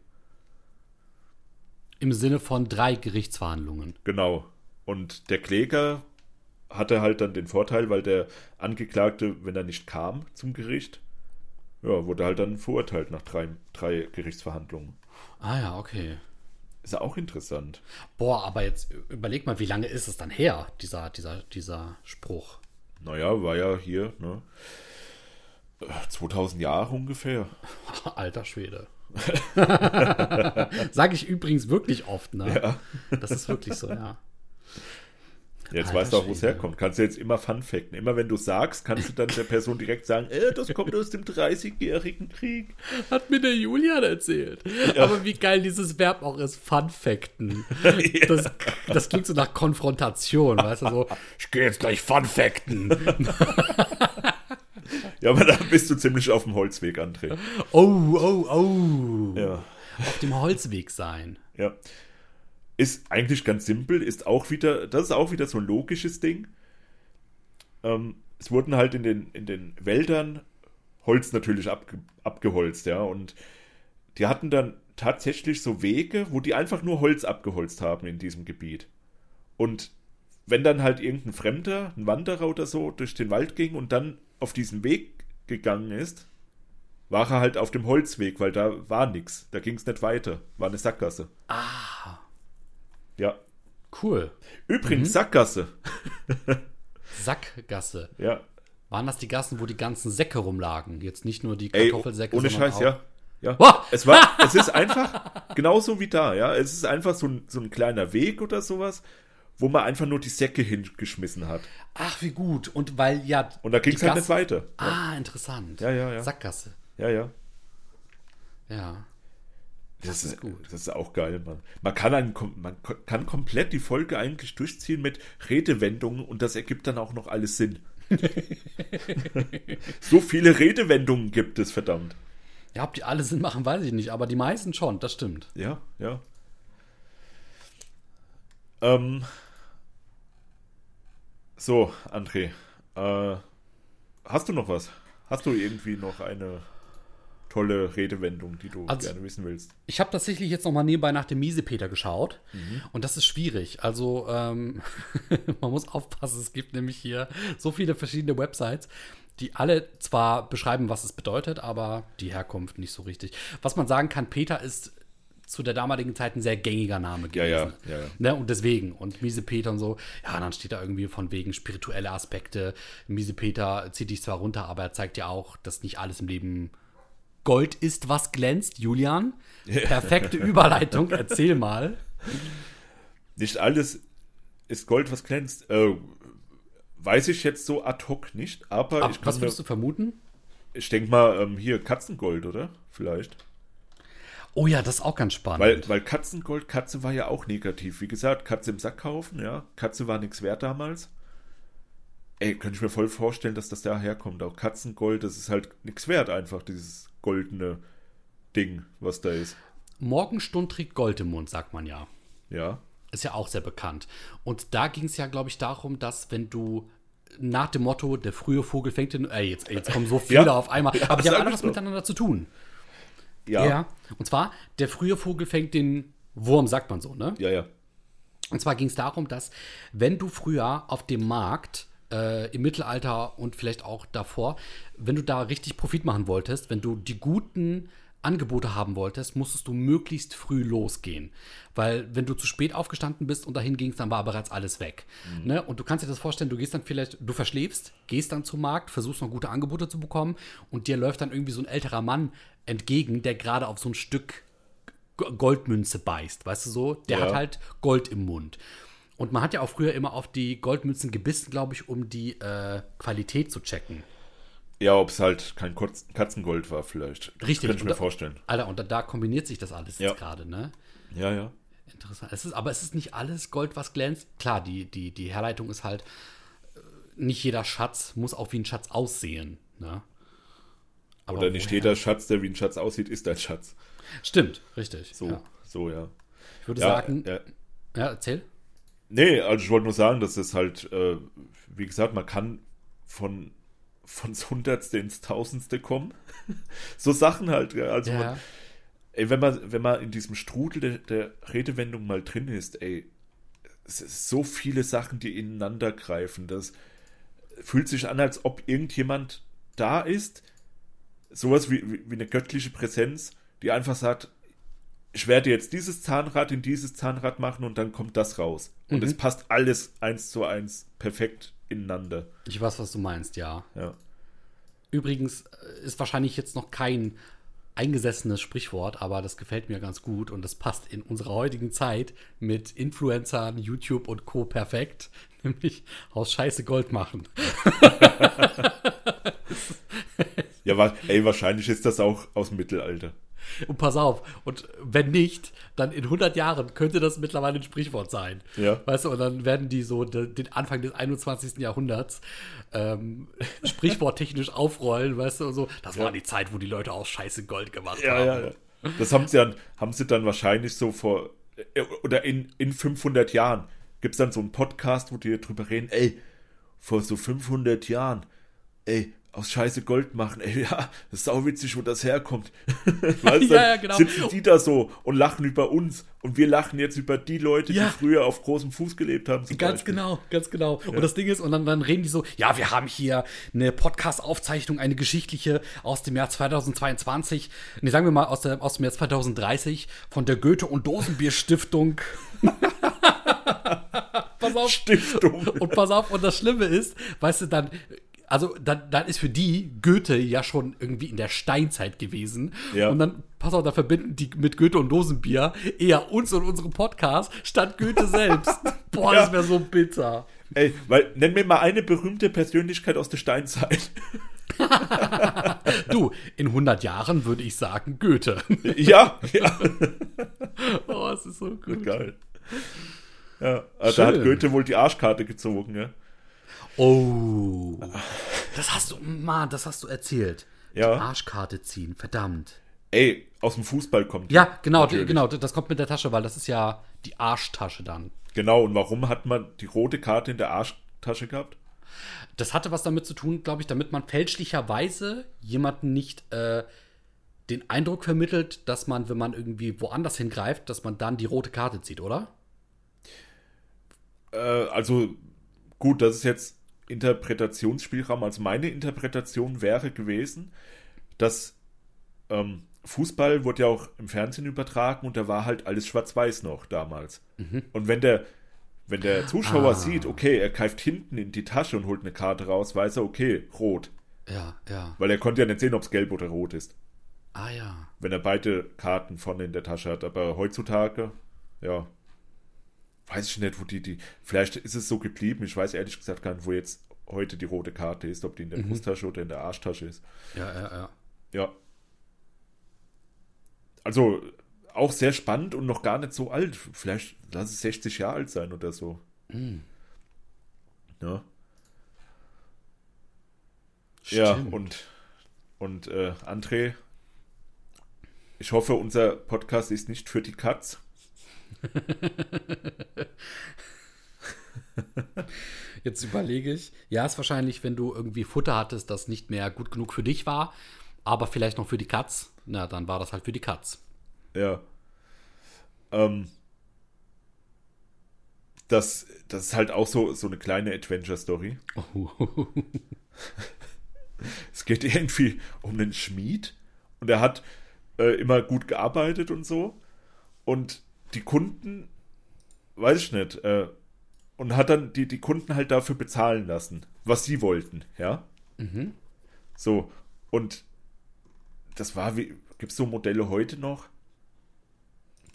Im Sinne von drei Gerichtsverhandlungen. Genau. Und der Kläger hatte halt dann den Vorteil, weil der Angeklagte, wenn er nicht kam zum Gericht, ja, wurde halt dann verurteilt nach drei, drei Gerichtsverhandlungen. Ah ja, okay. Ist ja auch interessant. Boah, aber jetzt überleg mal, wie lange ist es dann her, dieser, dieser, dieser Spruch? Naja, war ja hier, ne? äh, 2000 Jahre ungefähr. Alter Schwede. Sage ich übrigens wirklich oft, ne? Ja. Das ist wirklich so, ja. Jetzt Alter weißt du auch, wo es herkommt. Kannst du jetzt immer Fun Facten. Immer wenn du sagst, kannst du dann der Person direkt sagen, äh, das kommt aus dem 30-jährigen Krieg. Hat mir der Julian erzählt. Aber wie geil dieses Verb auch ist, Fun-Facten. Das, das klingt so nach Konfrontation, weißt du, so, ich gehe jetzt gleich Fun-Facten. Ja, aber da bist du ziemlich auf dem Holzweg, André. Oh, oh, oh. Ja. Auf dem Holzweg sein. Ja. Ist eigentlich ganz simpel, ist auch wieder, das ist auch wieder so ein logisches Ding. Ähm, es wurden halt in den, in den Wäldern Holz natürlich abge, abgeholzt, ja, und die hatten dann tatsächlich so Wege, wo die einfach nur Holz abgeholzt haben in diesem Gebiet. Und wenn dann halt irgendein Fremder, ein Wanderer oder so, durch den Wald ging und dann auf diesen Weg gegangen ist, war er halt auf dem Holzweg, weil da war nichts. Da ging es nicht weiter. War eine Sackgasse. Ah, Ja. cool. Übrigens, Sackgasse. Sackgasse. Ja. Waren das die Gassen, wo die ganzen Säcke rumlagen? Jetzt nicht nur die Ey, Kartoffelsäcke, ohne sondern Scheiß, auch- ja. Ja. Es war, es ist einfach genauso wie da, ja. Es ist einfach so ein, so ein kleiner Weg oder sowas, wo man einfach nur die Säcke hingeschmissen hat. Ach, wie gut. Und weil, ja. Und da ging es halt Gasse- nicht weiter. Ah, interessant. Ja, ja, ja. Sackgasse. Ja, ja. Ja. Das, ist ist gut. Das ist auch geil, Mann. Man kann, einen, man kann komplett die Folge eigentlich durchziehen mit Redewendungen und das ergibt dann auch noch alles Sinn. so viele Redewendungen gibt es, verdammt. Ja, ob die alle Sinn machen, weiß ich nicht, aber die meisten schon, das stimmt. Ja, ja. Ähm, so, André. Äh, hast du noch was? Hast du irgendwie noch eine tolle Redewendung, die du Also- gerne wissen willst? Ich habe tatsächlich jetzt noch mal nebenbei nach dem Miesepeter geschaut Mhm. und das ist schwierig. Also ähm, man muss aufpassen, es gibt nämlich hier so viele verschiedene Websites, die alle zwar beschreiben, was es bedeutet, aber die Herkunft nicht so richtig. Was man sagen kann, Peter ist zu der damaligen Zeit ein sehr gängiger Name Ja, gewesen. ja, ja, ja. Ne, und deswegen, und Miesepeter und so, ja, dann steht da irgendwie von wegen spirituelle Aspekte. Miesepeter zieht dich zwar runter, aber er zeigt ja auch, dass nicht alles im Leben Gold ist, was glänzt. Julian, perfekte Überleitung, erzähl mal. Nicht alles ist Gold, was glänzt. Äh, weiß ich jetzt so ad hoc nicht, aber Ab, ich, was würdest mir, du vermuten? ich denke mal, ähm, hier Katzengold, oder? Vielleicht. Oh ja, das ist auch ganz spannend. Weil, weil Katzengold, Katze war ja auch negativ. Wie gesagt, Katze im Sack kaufen, ja. Katze war nichts wert damals. Ey, könnte ich mir voll vorstellen, dass das daher kommt. Auch Katzengold, das ist halt nichts wert, einfach dieses goldene Ding, was da ist. Morgenstund trägt Gold im Mund, sagt man ja. Ja. Ist ja auch sehr bekannt. Und da ging es ja, glaube ich, darum, dass wenn du nach dem Motto, der frühe Vogel fängt den. Ey, jetzt, jetzt kommen so viele Ja. auf einmal. Ja, aber die haben sag alle ich was doch. miteinander zu tun. Ja. Ja, Und zwar, der frühe Vogel fängt den Wurm, sagt man so, ne? ja. ja. Und zwar ging es darum, dass wenn du früher auf dem Markt äh, im Mittelalter und vielleicht auch davor, wenn du da richtig Profit machen wolltest, wenn du die guten Angebote haben wolltest, musstest du möglichst früh losgehen. Weil wenn du zu spät aufgestanden bist und dahin gingst, dann war bereits alles weg. Ne? Und du kannst dir das vorstellen, du gehst dann vielleicht, du verschläfst, gehst dann zum Markt, versuchst noch gute Angebote zu bekommen und dir läuft dann irgendwie so ein älterer Mann entgegen, der gerade auf so ein Stück Goldmünze beißt, weißt du so? Der Ja. hat halt Gold im Mund. Und man hat ja auch früher immer auf die Goldmünzen gebissen, glaube ich, um die äh, Qualität zu checken. Ja, ob es halt kein Katzengold war, vielleicht. Richtig. Könnte ich mir da- vorstellen. Alter, und da, da kombiniert sich das alles Ja. jetzt gerade, ne? Ja, ja. Interessant. Es ist, aber es ist nicht alles Gold, was glänzt. Klar, die, die, die Herleitung ist halt, äh, nicht jeder Schatz muss auch wie ein Schatz aussehen, ne? Aber Oder nicht jeder Schatz, der wie ein Schatz aussieht, ist ein Schatz. Stimmt, richtig. So, Ja. so, ja. Ich würde Ja, sagen, ja. ja, erzähl. Nee, also ich wollte nur sagen, dass es halt, äh, wie gesagt, man kann von von das Hundertste ins Tausendste kommen. so Sachen halt. ja. Also man, ey, wenn man, wenn man in diesem Strudel der, der Redewendung mal drin ist, ey, es ist so viele Sachen, die ineinander greifen. Das fühlt sich an, als ob irgendjemand da ist, sowas wie, wie, eine göttliche Präsenz, die einfach sagt, ich werde jetzt dieses Zahnrad in dieses Zahnrad machen und dann kommt das raus. Und Mhm. es passt alles eins zu eins perfekt ineinander. Ich weiß, was du meinst, ja. Ja. Übrigens äh, ist wahrscheinlich jetzt noch kein eingesessenes Sprichwort, aber das gefällt mir ganz gut und das passt in unserer heutigen Zeit mit Influencern, YouTube und Co. perfekt. Nämlich aus Scheiße Gold machen. Ja, ey, wahrscheinlich ist das auch aus dem Mittelalter. Und pass auf, und wenn nicht, dann in 100 Jahren könnte das mittlerweile ein Sprichwort sein. Ja. Weißt du, und dann werden die so de, den Anfang des 21. Jahrhunderts ähm, sprichworttechnisch aufrollen, weißt du, und so. Das war die Zeit, wo die Leute aus Scheiße Gold gemacht Ja, haben. ja, ja. Das haben sie dann, haben sie dann wahrscheinlich so vor, äh, oder in, in 500 Jahren gibt es dann so einen Podcast, wo die drüber reden, ey, vor so 500 Jahren, ey, aus Scheiße Gold machen, ey, ja, das ist auch witzig, wo das herkommt. weißt du, Ja, ja, genau. sitzen die da so und lachen über uns und wir lachen jetzt über die Leute, Ja. die früher auf großem Fuß gelebt haben. Ganz Beispiel. genau, ganz genau. Und das Ding ist, und dann, dann reden die so, ja, wir haben hier eine Podcast-Aufzeichnung, eine geschichtliche aus dem Jahr 2022, nee, sagen wir mal aus, der, aus dem Jahr 2030 von der Goethe- und Dosenbier-Stiftung. pass auf. Stiftung. Und pass auf, und das Schlimme ist, weißt du, dann, also dann, dann ist für die Goethe ja schon irgendwie in der Steinzeit gewesen. Ja. Und dann, pass auf, da verbinden die mit Goethe und Dosenbier eher uns und unseren Podcast statt Goethe selbst. Boah, das Ja. wäre so bitter. Ey, weil, nenn mir mal eine berühmte Persönlichkeit aus der Steinzeit. Du, in 100 Jahren würde ich sagen Goethe. ja, ja. Oh, es ist so gut. Geil. Ja, also da hat. Goethe wohl die Arschkarte gezogen, ja. Oh. Das hast du, Mann, das hast du erzählt. Ja. Die Arschkarte ziehen, verdammt. Ey, aus dem Fußball kommt. die. Ja, genau, Natürlich. genau, das kommt mit der Tasche, weil das ist ja die Arschtasche dann. Genau, und warum hat man die rote Karte in der Arschtasche gehabt? Das hatte was damit zu tun, glaube ich, damit man fälschlicherweise jemanden nicht äh, den Eindruck vermittelt, dass man, wenn man irgendwie woanders hingreift, dass man dann die rote Karte zieht, oder? Äh, also, gut, das ist jetzt Interpretationsspielraum. Also meine Interpretation wäre gewesen, dass ähm, Fußball wurde ja auch im Fernsehen übertragen und da war halt alles schwarz-weiß noch damals. Und wenn der, wenn der Zuschauer Ah. sieht, okay, er greift hinten in die Tasche und holt eine Karte raus, weiß er, okay, rot. Ja, ja. Weil er konnte ja nicht sehen, ob es gelb oder rot ist, Ah ja. wenn er beide Karten vorne in der Tasche hat. Aber heutzutage, ja, weiß ich nicht, wo die, die, vielleicht ist es so geblieben. Ich weiß ehrlich gesagt gar nicht, wo jetzt heute die rote Karte ist, ob die in der Brusttasche oder in der Arschtasche ist. Ja, ja, ja. Ja. Also, auch sehr spannend und noch gar nicht so alt. Vielleicht lass es 60 Jahre alt sein oder so. Ja. Ja, Stimmt. und, und äh, André, ich hoffe, unser Podcast ist nicht für die Katz. Jetzt überlege ich, ja, ist wahrscheinlich, wenn du irgendwie Futter hattest, das nicht mehr gut genug für dich war, aber vielleicht noch für die Katz. Na, dann war das halt für die Katz. Ja. Ähm, das, das ist halt auch so, so eine kleine Adventure-Story. Es geht irgendwie um einen Schmied und er hat äh, immer gut gearbeitet und so. Und die Kunden, weiß ich nicht, äh, und hat dann die, die Kunden halt dafür bezahlen lassen, was sie wollten, ja. So, und das war wie, gibt es so Modelle heute noch?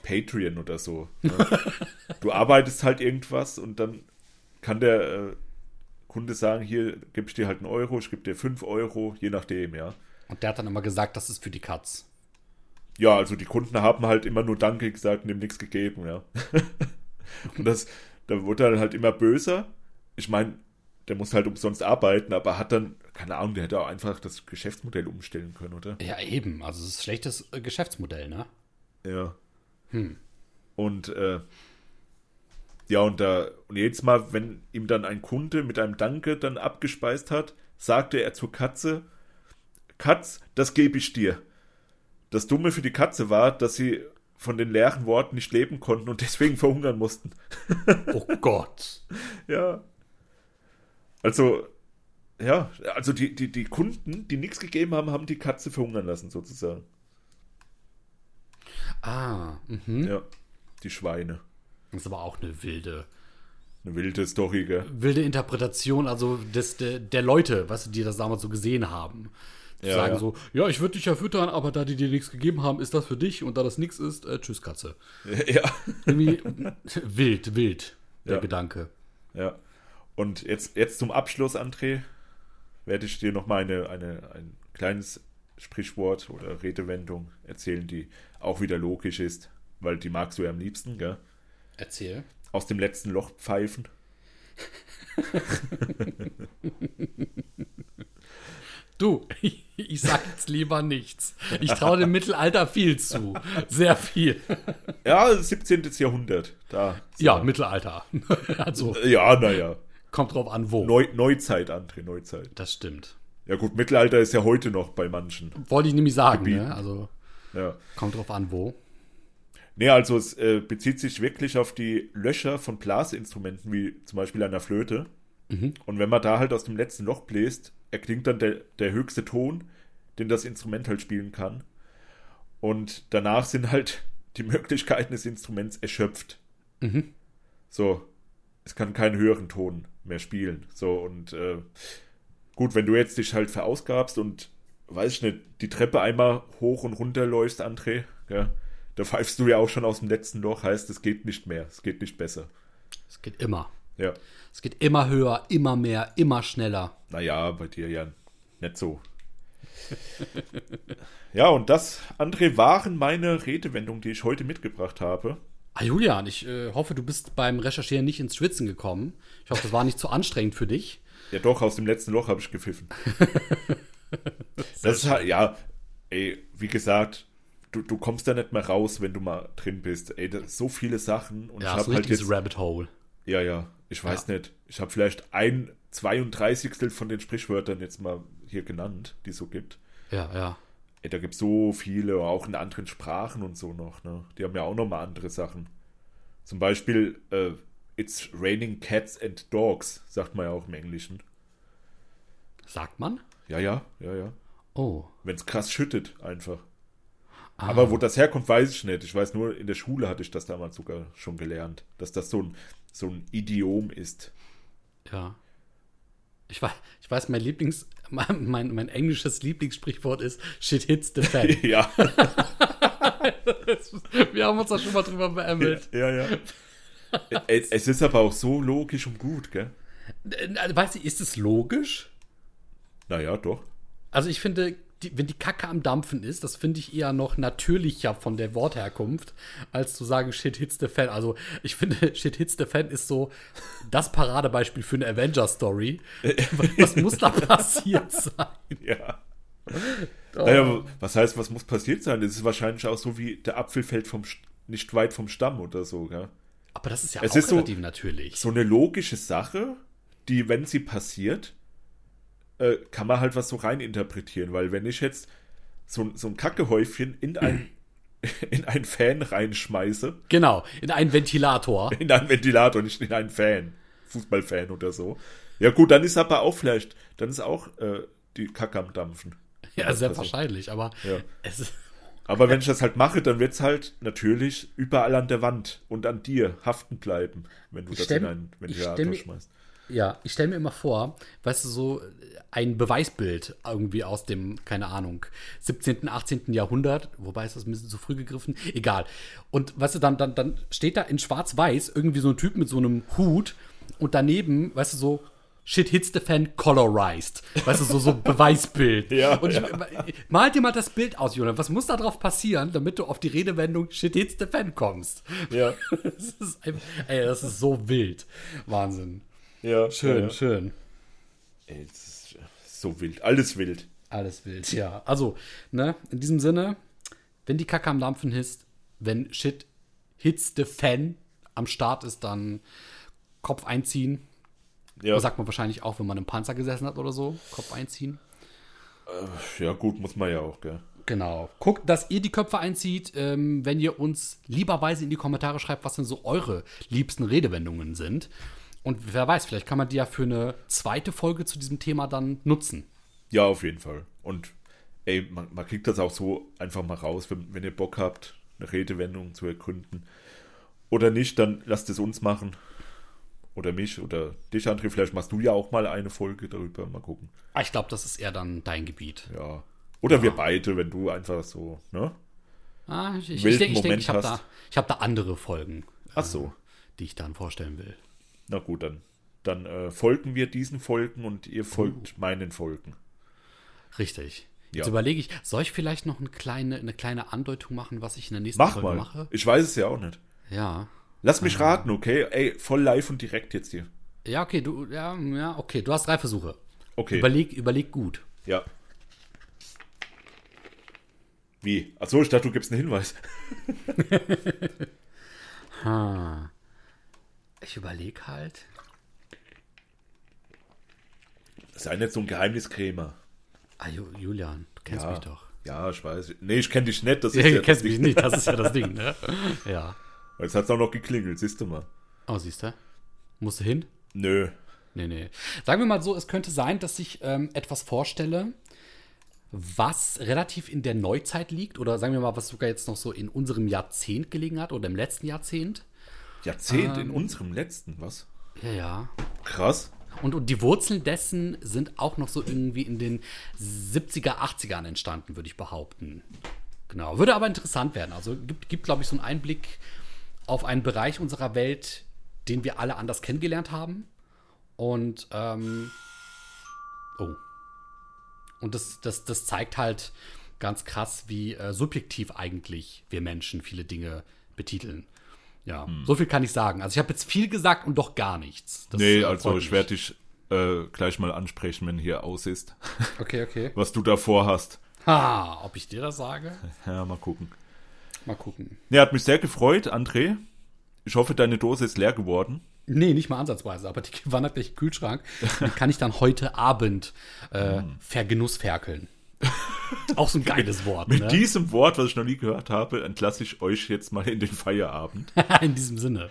Patreon oder so. Ne? du arbeitest halt irgendwas und dann kann der äh, Kunde sagen, hier gebe ich dir halt einen Euro, ich gebe dir fünf Euro, je nachdem, ja. Und der hat dann immer gesagt, das ist für die Katz. Ja, also die Kunden haben halt immer nur Danke gesagt und ihm nichts gegeben, ja. und das, da wurde er halt immer böser. Ich meine, der muss halt umsonst arbeiten, aber hat dann, keine Ahnung, der hätte auch einfach das Geschäftsmodell umstellen können, oder? Ja, eben. Also, es ist ein schlechtes äh, Geschäftsmodell, ne? Ja. Und äh, ja, und da, und jedes Mal, wenn ihm dann ein Kunde mit einem Danke dann abgespeist hat, sagte er zur Katze, Katz, das gebe ich dir. Das Dumme für die Katze war, dass sie von den leeren Worten nicht leben konnten und deswegen verhungern mussten. Oh Gott. Ja. Also, ja, also die, die, die Kunden, die nichts gegeben haben, haben die Katze verhungern lassen, sozusagen. Ah, mhm. Ja, die Schweine. Das ist aber auch eine wilde, Eine wilde Story, gell? wilde Interpretation, also des, der, der Leute, was die das damals so gesehen haben. Ja, sagen ja. so, ja, ich würde dich ja füttern, aber da die dir nichts gegeben haben, ist das für dich und da das nichts ist, äh, tschüss Katze. Ja. Irgendwie wild, wild, der Ja. Gedanke. Ja. Und jetzt, jetzt zum Abschluss, André, werde ich dir noch mal eine, eine, ein kleines Sprichwort oder Redewendung erzählen, die auch wieder logisch ist, weil die magst du ja am liebsten, gell? Erzähl. Aus dem letzten Loch pfeifen. Du, ich sag jetzt lieber nichts. Ich traue dem Mittelalter viel zu. Sehr viel. Ja, 17. Jahrhundert. Da. Ja, Mittelalter. Also, Ja, naja. kommt drauf an, wo. Neu, Neuzeit, André, Neuzeit. Das stimmt. Ja gut, Mittelalter ist ja heute noch bei manchen. Wollte ich nämlich sagen, ne? Also, Ja. kommt drauf an, wo. Nee, also es äh, bezieht sich wirklich auf die Löcher von Blasinstrumenten, wie zum Beispiel einer Flöte. Und wenn man da halt aus dem letzten Loch bläst, erklingt dann der, der höchste Ton, den das Instrument halt spielen kann. Und danach sind halt die Möglichkeiten des Instruments erschöpft. So, es kann keinen höheren Ton mehr spielen. So, und äh, gut, wenn du jetzt dich halt verausgabst und, weiß ich nicht, die Treppe einmal hoch und runter läufst, André, ja, da pfeifst du ja auch schon aus dem letzten Loch, heißt, es geht nicht mehr, es geht nicht besser. Es geht immer. Ja, Es geht immer höher, immer mehr, immer schneller. naja, bei dir ja nicht so. ja, und das, André, waren meine Redewendungen, die ich heute mitgebracht habe. Ah, Julian, ich äh, hoffe, du bist beim Recherchieren nicht ins Schwitzen gekommen. Ich hoffe, das war nicht zu anstrengend für dich. Ja, doch, aus dem letzten Loch habe ich gepfiffen. das ist halt, ja, ey, wie gesagt, du, du kommst da nicht mehr raus, wenn du mal drin bist. Ey, so viele Sachen und Ja, ich so halt jetzt, Rabbit Hole. ja, ja, ich weiß nicht, ich habe vielleicht ein 32. von den Sprichwörtern jetzt mal hier genannt, die es so gibt. Ja, ja. Ey, da gibt es so viele, auch in anderen Sprachen und so noch, ne? Die haben ja auch noch mal andere Sachen. Zum Beispiel, äh, It's raining cats and dogs, sagt man ja auch im Englischen. Sagt man? Ja, ja, ja, ja. Oh. Wenn es krass schüttet, einfach. Ah. Aber wo das herkommt, weiß ich nicht. Ich weiß nur, in der Schule hatte ich das damals sogar schon gelernt, dass das so ein, so ein Idiom ist. Ja. Ich weiß, ich weiß, mein Lieblings, mein, mein, mein englisches Lieblingssprichwort ist Shit hits the fan. ja, Wir haben uns da schon mal drüber beämmelt. ja, ja. es es ist aber auch so logisch und gut, gell? Äh, Weißt du, ist es logisch? Naja, doch. Also ich finde, die, wenn die Kacke am Dampfen ist, das finde ich eher noch natürlicher von der Wortherkunft, als zu sagen Shit hits the fan. Also ich finde, Shit hits the fan ist so das Paradebeispiel für eine Avenger-Story. Was muss da passiert sein? Ja. Oh. Naja, was heißt, was muss passiert sein? Das ist wahrscheinlich auch so wie der Apfel fällt vom, St- nicht weit vom Stamm oder so, gell? Aber das ist ja Es auch ist so- relativ natürlich. so eine logische Sache, die, wenn sie passiert, äh, kann man halt was so reininterpretieren, weil wenn ich jetzt so, so ein Kackehäufchen in ein, in einen Fan reinschmeiße, Genau, in einen Ventilator. in einen Ventilator, nicht in einen Fan, Fußballfan oder so. Ja gut, dann ist aber auch vielleicht, dann ist auch äh, die Kacke am Dampfen. Ja, Das sehr passiert. wahrscheinlich, aber Ja. es ist, Aber wenn ich das halt mache, dann wird es halt natürlich überall an der Wand und an dir haften bleiben, wenn du Ich das in einen Ventilator stell schmeißt. Ja, ich stelle mir immer vor, weißt du, so ein Beweisbild irgendwie aus dem, keine Ahnung, 17., 18. Jahrhundert, wobei ist das ein bisschen zu früh gegriffen, egal. Und weißt du, dann, dann, dann steht da in schwarz-weiß irgendwie so ein Typ mit so einem Hut und daneben, weißt du, so Shit hits the fan colorized. Weißt du, so, so Beweisbild. Ja, und ich, ja. mal dir mal das Bild aus, Jonas. Was muss da drauf passieren, damit du auf die Redewendung Shit hits the fan kommst? Ja, Das ist, einfach, ey, das ist so wild. Wahnsinn. Ja. Schön, ja, schön. Ey, es ist so wild, alles wild. Alles wild, ja. Also, ne, in diesem Sinne, wenn die Kacke am Dampfen ist, wenn Shit hits the fan am Start ist, dann Kopf einziehen. Ja, Das sagt man wahrscheinlich auch, wenn man im Panzer gesessen hat oder so. Kopf einziehen. ja gut, muss man ja auch, gell. Genau. Guckt, dass ihr die Köpfe einzieht, ähm, wenn ihr uns lieberweise in die Kommentare schreibt, was denn so eure liebsten Redewendungen sind. Und wer weiß, vielleicht kann man die ja für eine zweite Folge zu diesem Thema dann nutzen. Ja, auf jeden Fall. Und ey, man, man kriegt das auch so einfach mal raus, wenn, wenn ihr Bock habt, eine Redewendung zu ergründen. Oder nicht, dann lasst es uns machen. Oder mich oder dich, André. Vielleicht machst du ja auch mal eine Folge darüber. Mal gucken. Ah, Ich glaube, das ist eher dann dein Gebiet. Ja. Oder wir beide, wenn du einfach so, ne? Ah, ich ich, ich denke, ich, denk, ich habe da, ich hab da andere Folgen, Ach so. die ich dann vorstellen will. Na gut, dann, Dann äh, folgen wir diesen Folgen und ihr folgt Uh. meinen Folgen. Richtig. Jetzt Ja. überlege ich, soll ich vielleicht noch eine kleine, eine kleine Andeutung machen, was ich in der nächsten Mach Folge mal. mache? Ich weiß es ja auch nicht. Ja. Lass mich raten, okay? Ey, voll live und direkt jetzt hier. Ja, okay, du, ja, ja, okay, du hast drei Versuche. Okay. Überleg, überleg gut. ja. Wie? Achso, ich dachte, du gibst einen Hinweis. Ha. Ich überleg halt. Sei nicht so ein Geheimniskrämer. Ah, Ju- Julian, du kennst ja. mich doch. Ja, ich weiß. Nee, ich kenne dich nicht. Das ist Ja, ja du kennst das mich Ding. nicht, das ist ja das Ding, ne? Ja. Jetzt hat es auch noch geklingelt, siehst du mal. Oh, siehst du? Musst du hin? Nö. Nee, nee. Sagen wir mal so, es könnte sein, dass ich ähm, etwas vorstelle, was relativ in der Neuzeit liegt oder sagen wir mal, was sogar jetzt noch so in unserem Jahrzehnt gelegen hat oder im letzten Jahrzehnt. Jahrzehnt Ähm. in unserem letzten, was? Ja, ja. Krass. Und, und die Wurzeln dessen sind auch noch so irgendwie in den 70er, 80ern entstanden, würde ich behaupten. Genau. Würde aber interessant werden. Also gibt, gibt glaube ich, so einen Einblick auf einen Bereich unserer Welt, den wir alle anders kennengelernt haben. Und, ähm, oh. Und das, das, das zeigt halt ganz krass, wie äh, subjektiv eigentlich wir Menschen viele Dinge betiteln. Ja, so viel kann ich sagen. Also ich habe jetzt viel gesagt und doch gar nichts. Das, nee, also ich werde dich äh, gleich mal ansprechen, wenn hier aus ist, Okay, okay. was du da vorhast. Ha, ob ich dir das sage? Ja, mal gucken. Mal gucken. Ja, hat mich sehr gefreut, André. Ich hoffe, deine Dose ist leer geworden. Nee, nicht mal ansatzweise, aber die wandert gleich in den Kühlschrank. Die kann ich dann heute Abend äh, vergenussferkeln. Auch so ein geiles Wort, Mit ne? diesem Wort, was ich noch nie gehört habe, entlasse ich euch jetzt mal in den Feierabend. in diesem Sinne.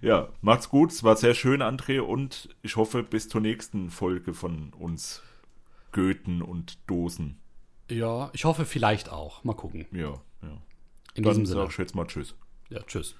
Ja, macht's gut. Es war sehr schön, André, und ich hoffe, bis zur nächsten Folge von uns Goethen und Dosen. Ja, ich hoffe vielleicht auch. Mal gucken. Ja, ja. In Dann diesem Sinne. sag ich jetzt mal Tschüss. Ja, tschüss.